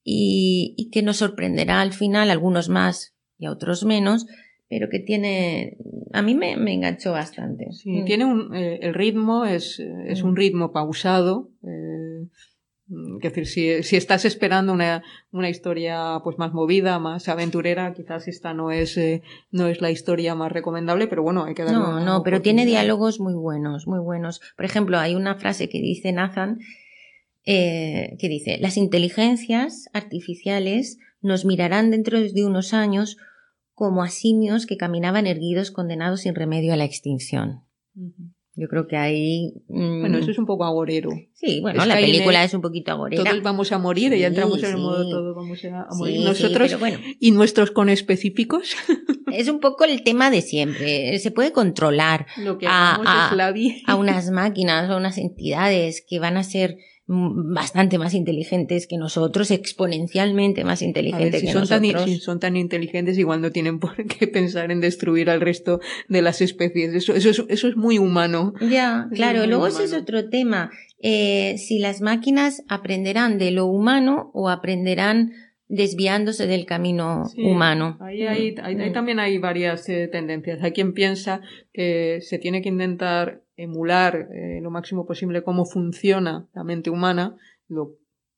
y, y que nos sorprenderá al final, algunos más y a otros menos, pero que tiene, a mí me, me enganchó bastante. Sí, mm. tiene un, eh, el ritmo es, es un mm. ritmo pausado. Eh, es decir, si, si, estás esperando una, una, historia pues más movida, más aventurera, quizás esta no es, eh, no es la historia más recomendable, pero bueno, hay que darle No, no, pero tiene diálogos muy buenos, muy buenos. Por ejemplo, hay una frase que dice Nathan, eh, que dice, las inteligencias artificiales nos mirarán dentro de unos años como a simios que caminaban erguidos condenados sin remedio a la extinción. Yo creo que ahí. Mm, bueno, eso es un poco agorero. Sí, bueno, la película es un poquito agorera. Todos vamos a morir y ya entramos en el modo todos vamos a, morir. Nosotros y nuestros conespecíficos. Es un poco el tema de siempre. Se puede controlar Lo que a, a, a unas máquinas, a unas entidades que van a ser bastante más inteligentes que nosotros, exponencialmente más inteligentes si que son nosotros. Tan, si son tan inteligentes, igual no tienen por qué pensar en destruir al resto de las especies. Eso, eso, es, eso es muy humano. Ya, claro. Luego ese es otro tema. Eh, si las máquinas aprenderán de lo humano o aprenderán desviándose del camino humano. Ahí, ahí, ahí, también hay varias eh, tendencias. Hay quien piensa que se tiene que intentar emular eh, lo máximo posible cómo funciona la mente humana, lo,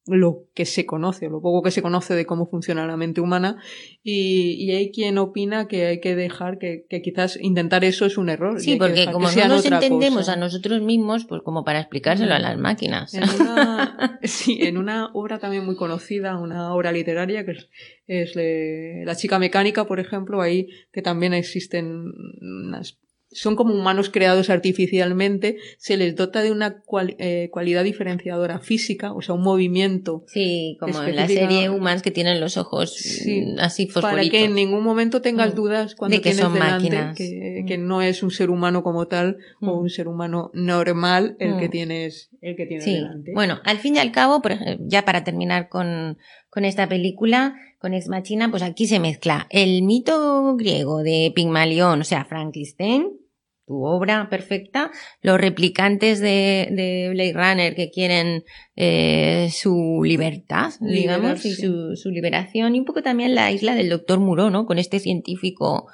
lo, que se conoce, lo poco que se conoce de cómo funciona la mente humana, y, y hay quien opina que hay que dejar, que, que quizás intentar eso es un error. Sí, porque como no nos entendemos a nosotros mismos, pues como para explicárselo a las máquinas. En una, sí, en una obra también muy conocida, una obra literaria, que es, es La chica mecánica, por ejemplo, ahí que también existen unas son como humanos creados artificialmente, se les dota de una eh, cualidad diferenciadora física, o sea, un movimiento. Sí, como en la serie Humans que tienen los ojos mm, así fosforitos. Para que en ningún momento tengas mm. dudas cuando de que tienes son delante que, que, mm. no es un ser humano como tal o un ser humano normal el que tienes, el que tienes delante. Bueno, al fin y al cabo, ya para terminar con, con esta película, con Ex Machina, pues aquí se mezcla el mito griego de Pigmalión, o sea, Frankenstein, tu obra perfecta, los replicantes de, de Blade Runner que quieren eh, su libertad, digamos, y su, su, liberación, y un poco también la isla del doctor Muro, ¿no? Con este científico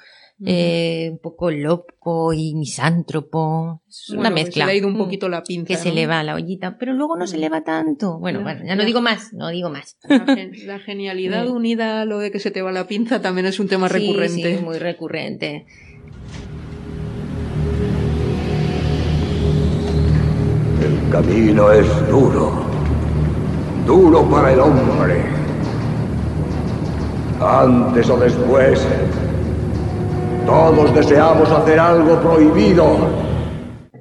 eh, un poco loco y misántropo. Es una mezcla. Se le ha ido un poquito la pinza. Que se le va la ollita, pero luego no se le va tanto. Bueno, bueno ya no digo más, no digo más. La, genialidad unida a lo de que se te va la pinza también es un tema recurrente. Sí, muy recurrente. El camino es duro, duro para el hombre. Antes o después todos deseamos hacer algo prohibido.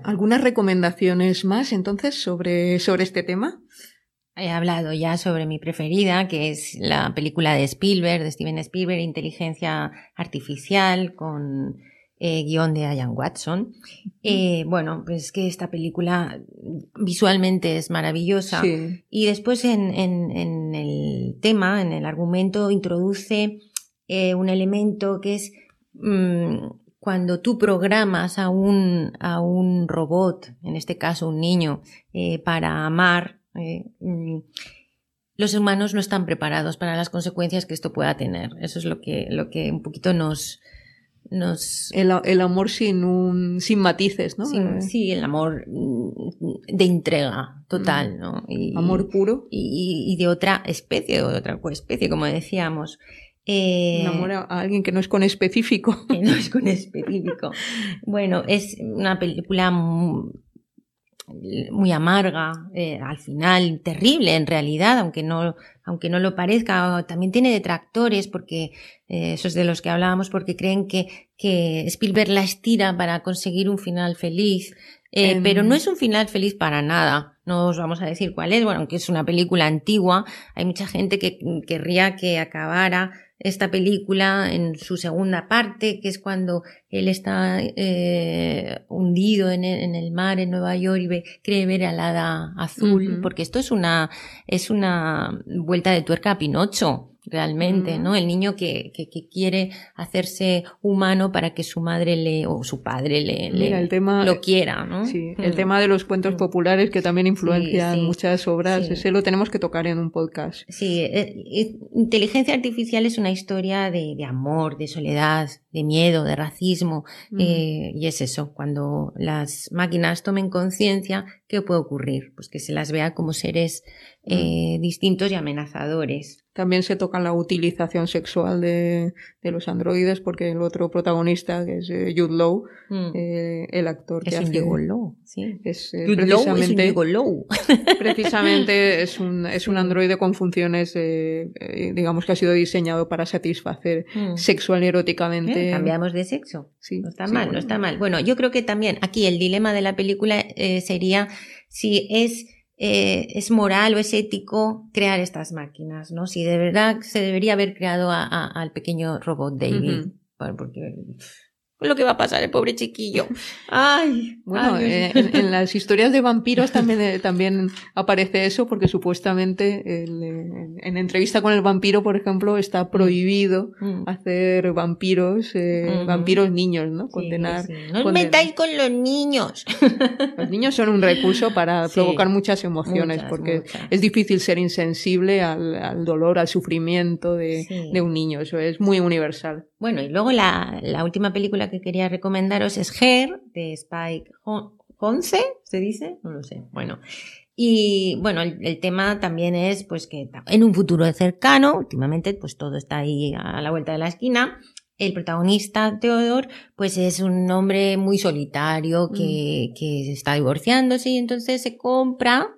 ¿Algunas recomendaciones más entonces sobre, sobre este tema? He hablado ya sobre mi preferida, que es la película de Spielberg, de Steven Spielberg, Inteligencia Artificial, con eh, guion de Ian Watson. Eh, bueno, pues que esta película visualmente es maravillosa. Y después en, en, en, el tema, en el argumento, introduce eh, un elemento que es Mm, cuando tú programas a un, a un robot, en este caso un niño, eh, para amar, eh, mm, los humanos no están preparados para las consecuencias que esto pueda tener. Eso es lo que, lo que un poquito nos... nos... El, el amor sin, un, sin matices, ¿no? Eh. sí, el amor mm, de entrega total, ¿no? amor puro. Y, y, de otra especie, de otra especie, como decíamos. Eh, Enamora a alguien que no es con específico. que no es con específico. Bueno, es una película mu- muy amarga, eh, al final terrible en realidad, aunque no, aunque no lo parezca. También tiene detractores porque eh, esos de los que hablábamos, porque creen que, que Spielberg la estira para conseguir un final feliz. Eh, En- Pero no es un final feliz para nada. No os vamos a decir cuál es, bueno, aunque es una película antigua, hay mucha gente que querría que acabara esta película en su segunda parte, que es cuando él está eh, hundido en el, en el mar en Nueva York y ve- cree ver al hada azul, porque esto es una, es una vuelta de tuerca a Pinocho, realmente. ¿no? El niño que, que, que quiere hacerse humano para que su madre le, o su padre le, el tema, lo quiera, ¿no? sí, el Mm. tema de los cuentos Mm. populares que también influencian sí, muchas obras, sí. ese lo tenemos que tocar en un podcast. Sí, eh, eh, inteligencia artificial es una historia de, de amor, de soledad, de miedo, de racismo, Mm. eh, y es eso, cuando las máquinas tomen conciencia, ¿qué puede ocurrir? Pues que se las vea como seres eh, distintos y amenazadores. También se toca la utilización sexual de, de los androides, porque el otro protagonista, que es eh, Jude Law, Mm. eh, el actor que es un hace... gigoló, sí. Es, eh, Jude Law es un precisamente, precisamente es un, es un androide con funciones, eh, eh, digamos que ha sido diseñado para satisfacer Mm. sexual y eróticamente. Eh, Cambiamos de sexo. Sí, No está sí, mal, bueno. no está mal. Bueno, yo creo que también aquí el dilema de la película eh, sería si es, eh, es moral o es ético crear estas máquinas, ¿no? Si de verdad se debería haber creado a- a- al pequeño robot David. Porque lo que va a pasar, el pobre chiquillo. Ay, Bueno, ay, eh, en, en las historias de vampiros también, eh, también aparece eso, porque supuestamente el, eh, en, en entrevista con el vampiro, por ejemplo, está prohibido Mm. hacer vampiros, eh, Ujú. vampiros niños, ¿no? Sí, Condenar. sí. No os condenar. metáis con los niños. Los niños son un recurso para Sí. provocar muchas emociones, Muchas, porque muchas. es difícil ser insensible al, al dolor, al sufrimiento de, Sí. de un niño. Eso es muy universal. Bueno, y luego la, la última película que quería recomendaros es Her, de Spike Jon- Jonze, ¿se dice? No lo sé. Bueno. Y bueno, el, el tema también es pues que en un futuro cercano, últimamente pues todo está ahí a la vuelta de la esquina, el protagonista, Theodore, pues es un hombre muy solitario que, que está divorciándose y entonces se compra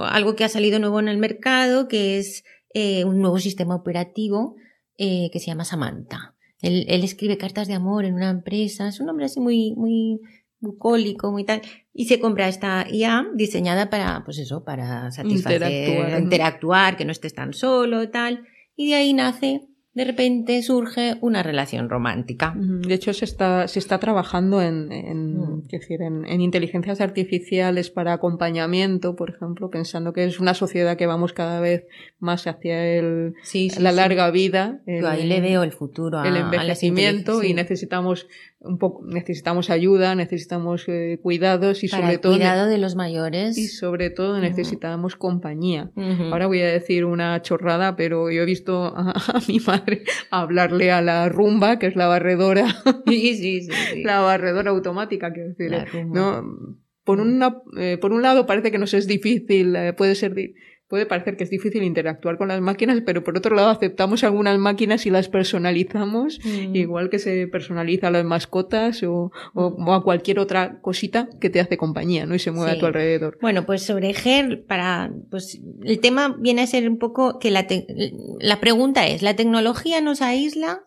algo que ha salido nuevo en el mercado, que es eh, un nuevo sistema operativo eh, que se llama Samantha. Él, él escribe cartas de amor en una empresa, es un hombre así muy, muy bucólico, muy tal, y se compra esta IA diseñada para, pues eso, para satisfacer, Interactuar. interactuar, que no estés tan solo, tal, y de ahí nace, de repente surge una relación romántica. De hecho, se está, se está trabajando en, en, Mm. decir, en, en inteligencias artificiales para acompañamiento, por ejemplo, pensando que es una sociedad que vamos cada vez más hacia el, Sí, sí, la sí. larga vida. Yo ahí le veo el futuro a, el a las envejecimiento y necesitamos un poco necesitamos ayuda necesitamos eh, cuidados y para sobre el todo cuidado de los mayores. y sobre todo necesitamos compañía. Ahora voy a decir una chorrada pero yo he visto a, a mi madre hablarle a la rumba que es la barredora. Sí, sí, sí, sí. la barredora automática quiero decir eh, no por una eh, por un lado parece que nos es difícil eh, puede ser puede parecer que es difícil interactuar con las máquinas pero por otro lado aceptamos algunas máquinas y las personalizamos Mm. igual que se personaliza a las mascotas o, o- o a cualquier otra cosita que te hace compañía no y se mueve Sí. a tu alrededor Bueno, pues sobre GER, para, pues el tema viene a ser un poco que la, te- la pregunta es, ¿la tecnología nos aísla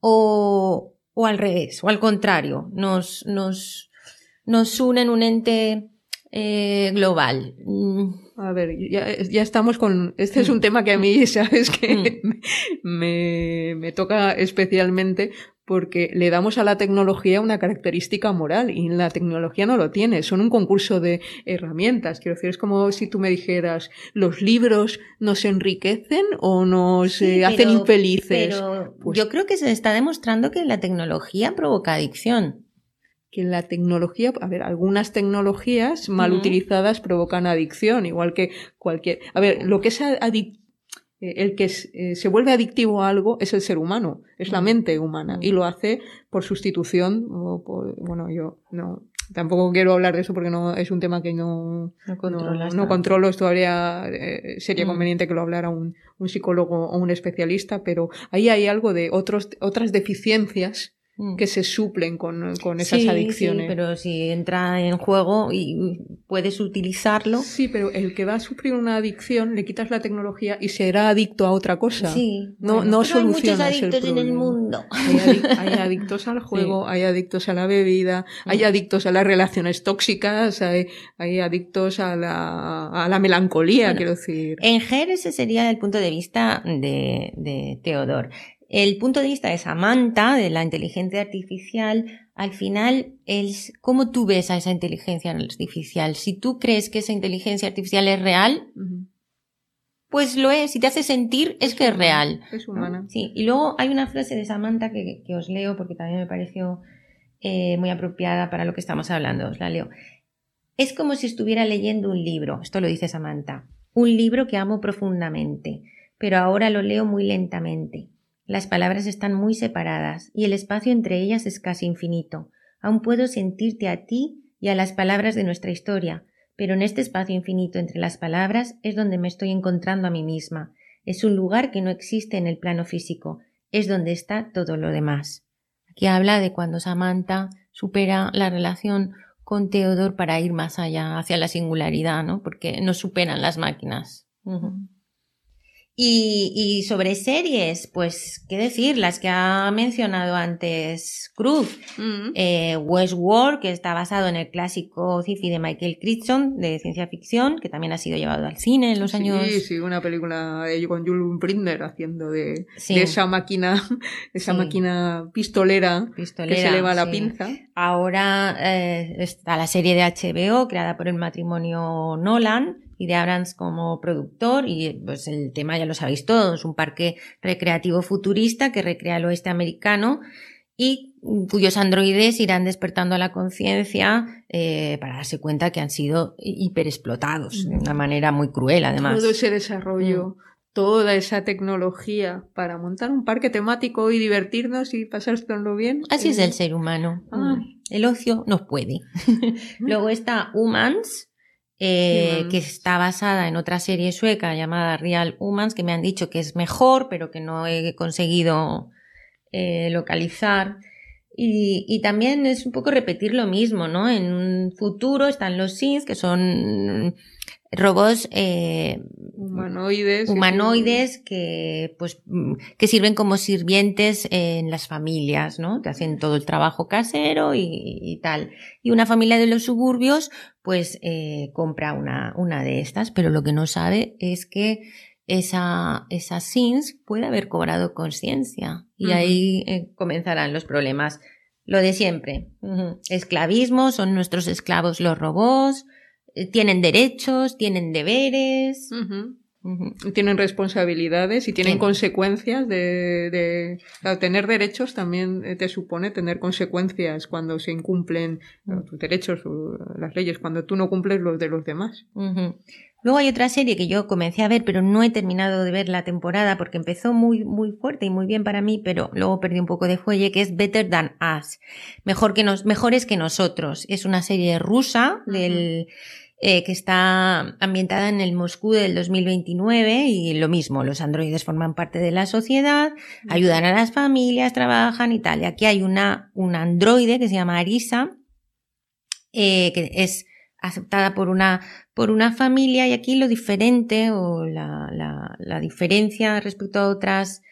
o, o al revés, o al contrario, nos, nos, nos une en un ente eh, global? Mm, A ver, ya, ya estamos con... Este es un tema que a mí, sabes, que Mm. me, me toca especialmente porque le damos a la tecnología una característica moral y la tecnología no lo tiene. Son un concurso de herramientas. Quiero decir, es como si tú me dijeras, ¿los libros nos enriquecen o nos Sí, eh, hacen infelices? Pero Pues- yo creo que se está demostrando que la tecnología provoca adicción. Que la tecnología, a ver, algunas tecnologías mal utilizadas provocan adicción, igual que cualquier. A ver, lo que es adic- eh, el que eh, se vuelve adictivo a algo es el ser humano, es la mente humana, y lo hace por sustitución, o por, bueno, yo no. tampoco quiero hablar de eso porque no es un tema que no, No controlo. Todavía eh, sería conveniente que lo hablara un, un psicólogo o un especialista, pero ahí hay algo de otros, otras deficiencias. Que se suplen con, con esas Sí, adicciones. Sí, pero si entra en juego y puedes utilizarlo. Sí, pero el que va a sufrir una adicción, le quitas la tecnología y será adicto a otra cosa. Sí, No, bueno, no pero hay muchos solucionas el adictos en el mundo. Hay, adic- hay adictos al juego, hay adictos a la bebida, hay Mm. adictos a las relaciones tóxicas, hay, hay adictos a la, a la melancolía, Bueno, quiero decir. En GER ese sería el punto de vista de, de Teodor. El punto de vista de Samantha, de la inteligencia artificial, al final es cómo tú ves a esa inteligencia artificial. Si tú crees que esa inteligencia artificial es real, pues lo es. Si te hace sentir, es que es real. Es ¿no? humana. Sí, y luego hay una frase de Samantha que, que os leo porque también me pareció eh, muy apropiada para lo que estamos hablando. Os la leo. Es como si estuviera leyendo un libro, esto lo dice Samantha, un libro que amo profundamente, pero ahora lo leo muy lentamente. Las palabras están muy separadas y el espacio entre ellas es casi infinito. Aún puedo sentirte a ti y a las palabras de nuestra historia, pero en este espacio infinito entre las palabras es donde me estoy encontrando a mí misma. Es un lugar que no existe en el plano físico, es donde está todo lo demás. Aquí habla de cuando Samantha supera la relación con Teodor para ir más allá, hacia la singularidad, ¿no? Porque no superan las máquinas. Y, y sobre series, pues, ¿qué decir? Las que ha mencionado antes Cruz. Mm. Eh, Westworld, que está basado en el clásico sci-fi de Michael Crichton, de ciencia ficción, que también ha sido llevado al cine en los años... Sí, sí, una película de- con Jules Brindner haciendo de, Sí. de esa máquina, esa Sí. máquina pistolera, Pistolera, que se le va la pinza. Ahora eh, está la serie de HBO creada por el matrimonio Nolan y de Abrams como productor y pues el tema ya lo sabéis todos, un parque recreativo futurista que recrea el oeste americano y mm, cuyos androides irán despertando la conciencia eh, para darse cuenta que han sido hiperexplotados de una manera muy cruel además. Todo ese desarrollo, toda esa tecnología para montar un parque temático y divertirnos y pasárselo bien. Así es eh, el ser humano. Ah. Mm. El ocio nos puede. Luego está Humans, eh, que está basada en otra serie sueca llamada Real Humans, que me han dicho que es mejor, pero que no he conseguido eh, localizar. Y, y también es un poco repetir lo mismo, ¿no? En un futuro están los Sims, que son robots eh, Humanoides. que humanoides que pues que sirven como sirvientes en las familias, ¿no? Que hacen todo el trabajo casero y, y tal. Y una familia de los suburbios pues eh, compra una, una de estas, pero lo que no sabe es que esa, esa SINS puede haber cobrado conciencia y ahí eh, comenzarán los problemas. Lo de siempre. Esclavismo, son nuestros esclavos los robots, tienen derechos, tienen deberes. Tienen responsabilidades y tienen consecuencias de, de claro, tener derechos también eh, te supone tener consecuencias cuando se incumplen claro, tus derechos o las leyes, cuando tú no cumples los de los demás. Luego hay otra serie que yo comencé a ver, pero no he terminado de ver la temporada porque empezó muy, muy fuerte y muy bien para mí, pero luego perdí un poco de fuelle, que es Better Than Us. Mejor que nos, mejores que nosotros. Es una serie rusa del, eh, que está ambientada en el Moscú del 2029 y lo mismo, los androides forman parte de la sociedad, ayudan a las familias, trabajan y tal. Y aquí hay una, un androide que se llama Arisa, eh, que es aceptada por una, por una familia y aquí lo diferente o la, la, la diferencia respecto a otras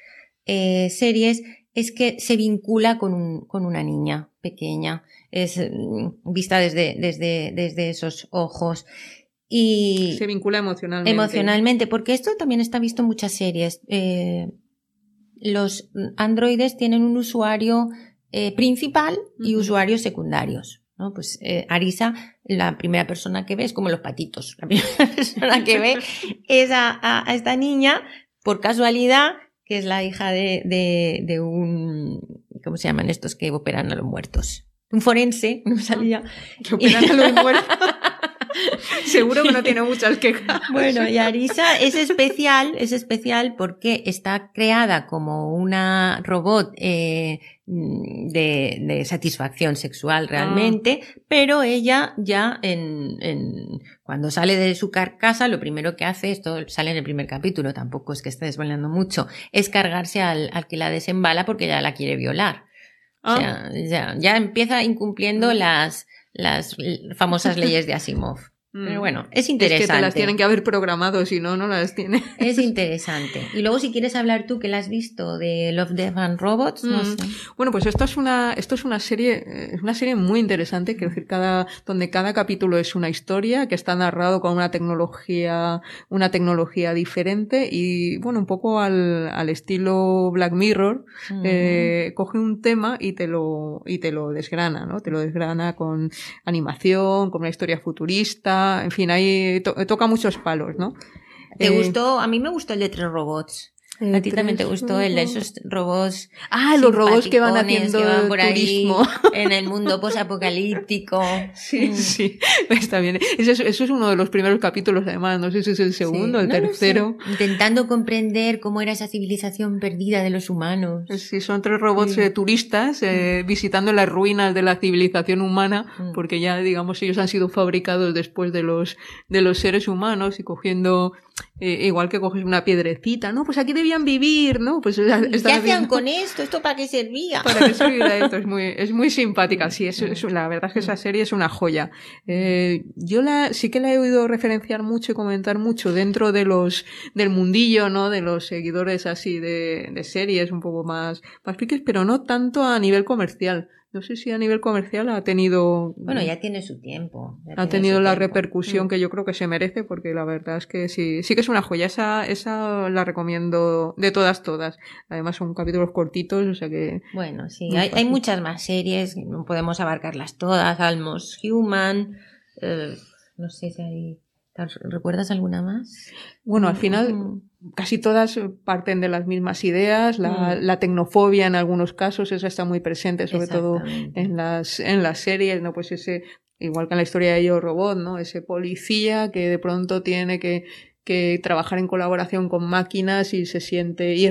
eh, series es que se vincula con, un, con una niña pequeña, es mm, vista desde, desde, desde esos ojos. Y Se vincula emocionalmente. emocionalmente, porque esto también está visto en muchas series. Eh, los androides tienen un usuario eh, principal y usuarios secundarios. ¿no? Pues eh, Arisa, la primera persona que ve es como los patitos. La primera persona que ve es a, a- a esta niña, por casualidad, que es la hija de, de, de un. ¿Cómo se llaman estos que operan a los muertos? Un forense, no me salía. Que operan a. Seguro que no tiene muchas quejas. Bueno, y Arisa es especial, es especial porque está creada como una robot eh, de, de, satisfacción sexual Ah. realmente, pero ella ya en, en, cuando sale de su carcasa, lo primero que hace, esto sale en el primer capítulo, tampoco es que esté desvelando mucho, es cargarse al, al que la desembala porque ya la quiere violar. Ah. O sea, ya, ya empieza incumpliendo las, las famosas leyes de Asimov. Pero bueno, es interesante. Es que te las tienen que haber programado, si no, no las tiene. Es interesante. Y luego, si quieres hablar tú, que la has visto de Love, Death and Robots, no Mm. sé. Bueno, pues esto es una, esto es una serie, eh, es una serie muy interesante, quiero decir, cada, donde cada capítulo es una historia que está narrado con una tecnología, una tecnología diferente y, bueno, un poco al, al estilo Black Mirror, eh, coge un tema y te lo, y te lo desgrana, ¿no? Te lo desgrana con animación, con una historia futurista, en fin, ahí to- toca muchos palos, ¿no? ¿Te Eh, gustó? A mí me gustó el de tres robots. Eh, A ti también te gustó el de esos robots. Ah, los robots que van haciendo que van por ahí turismo. en el mundo posapocalíptico. Sí, Mm. sí, está bien. Eso es, eso es uno de los primeros capítulos, además. No sé si es el segundo, Sí, el no tercero. sé. Intentando comprender cómo era esa civilización perdida de los humanos. Sí, son tres robots Sí. eh, turistas eh, visitando las ruinas de la civilización humana, Mm. porque ya, digamos, ellos han sido fabricados después de los, de los seres humanos y cogiendo, eh, igual que coges una piedrecita, ¿no? Pues aquí debían vivir, ¿no? Pues ¿Qué hacían con esto? ¿Esto para qué servía? Para que servirá esto, es muy, es muy simpática, sí, es, es- la verdad es que esa serie es una joya. Eh, yo la, sí que la he oído referenciar mucho y comentar mucho dentro de los, del mundillo, ¿no? De los seguidores así de, de series un poco más, más piques, pero no tanto a nivel comercial. No sé si a nivel comercial ha tenido, Bueno, ya tiene su tiempo. ha tenido la tiempo. repercusión Mm. que yo creo que se merece, porque la verdad es que sí, sí que es una joya. Esa, esa la recomiendo de todas, todas. Además son capítulos cortitos, o sea que Bueno, sí, hay, hay muchas más series, no podemos abarcarlas todas, Almost Human, eh, no sé si hay... ¿Recuerdas alguna más? Bueno, al final Mm. casi todas parten de las mismas ideas. La, Mm. la tecnofobia en algunos casos, esa está muy presente, sobre todo en las, en las series, ¿no? Pues ese, igual que en la historia de Yo Robot, ¿no? Ese policía que de pronto tiene que, que trabajar en colaboración con máquinas y se siente y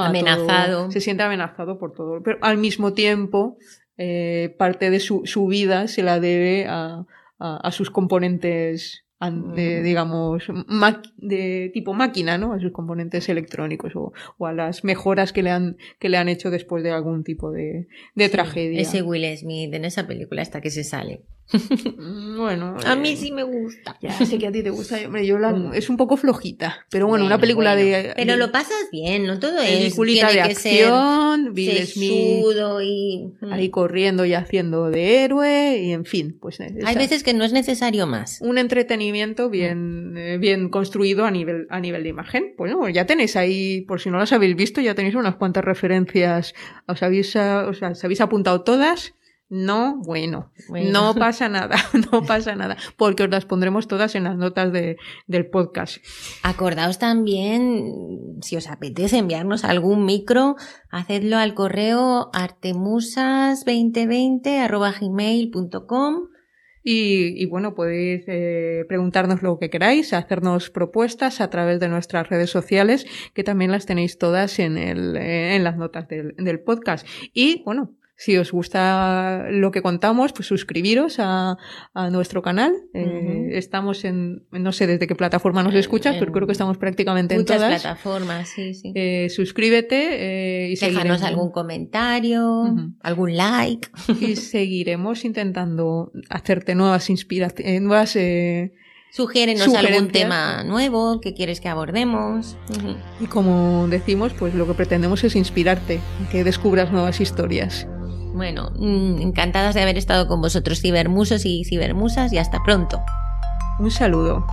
a Amenazado. todo. se siente amenazado por todo. Pero al mismo tiempo, eh, parte de su, su vida se la debe a, a, a sus componentes de, Mm. digamos, ma- de tipo máquina, ¿no? A sus componentes electrónicos o, o a las mejoras que le han, que le han hecho después de algún tipo de, de Sí, tragedia. Ese Will Smith en esa película hasta que se sale. Mm, Bueno, A mí eh, sí me gusta. Ya sé que a ti te gusta, hombre, yo la- Mm. es un poco flojita, pero bueno, una película bueno. de... Pero de- lo pasas bien, no todo es... tiene de acción, Will Smith y... mm. ahí corriendo y haciendo de héroe y en fin, pues Hay esa- veces que no es necesario más. un entretenimiento bien, eh, bien construido a nivel, a nivel de imagen. Bueno, ya tenéis ahí, por si no las habéis visto, ya tenéis unas cuantas referencias. ¿Os habéis, o sea, ¿os habéis apuntado todas? No, bueno, Bueno. no pasa nada, no pasa nada, porque os las pondremos todas en las notas de, del podcast. Acordaos también, si os apetece enviarnos algún micro, hacedlo al correo artemusas2020.gmail.com Y, y bueno, podéis eh, preguntarnos lo que queráis, hacernos propuestas a través de nuestras redes sociales, que también las tenéis todas en, el, eh, en las notas del, del podcast. Y bueno, si os gusta lo que contamos, pues suscribiros a, a nuestro canal. Eh. Estamos en, no sé desde qué plataforma nos En- escuchas, en pero creo que estamos prácticamente en Muchas todas. plataformas, sí, sí. Eh, suscríbete eh, y Déjanos seguiremos- algún comentario, algún like. y seguiremos intentando hacerte nuevas inspiraciones, nuevas eh, Sugiérenos algún tema nuevo que quieres que abordemos. Y como decimos, pues lo que pretendemos es inspirarte, que descubras nuevas historias. Bueno, mm, encantadas de haber estado con vosotros, cibermusos y cibermusas, y hasta pronto. Un saludo.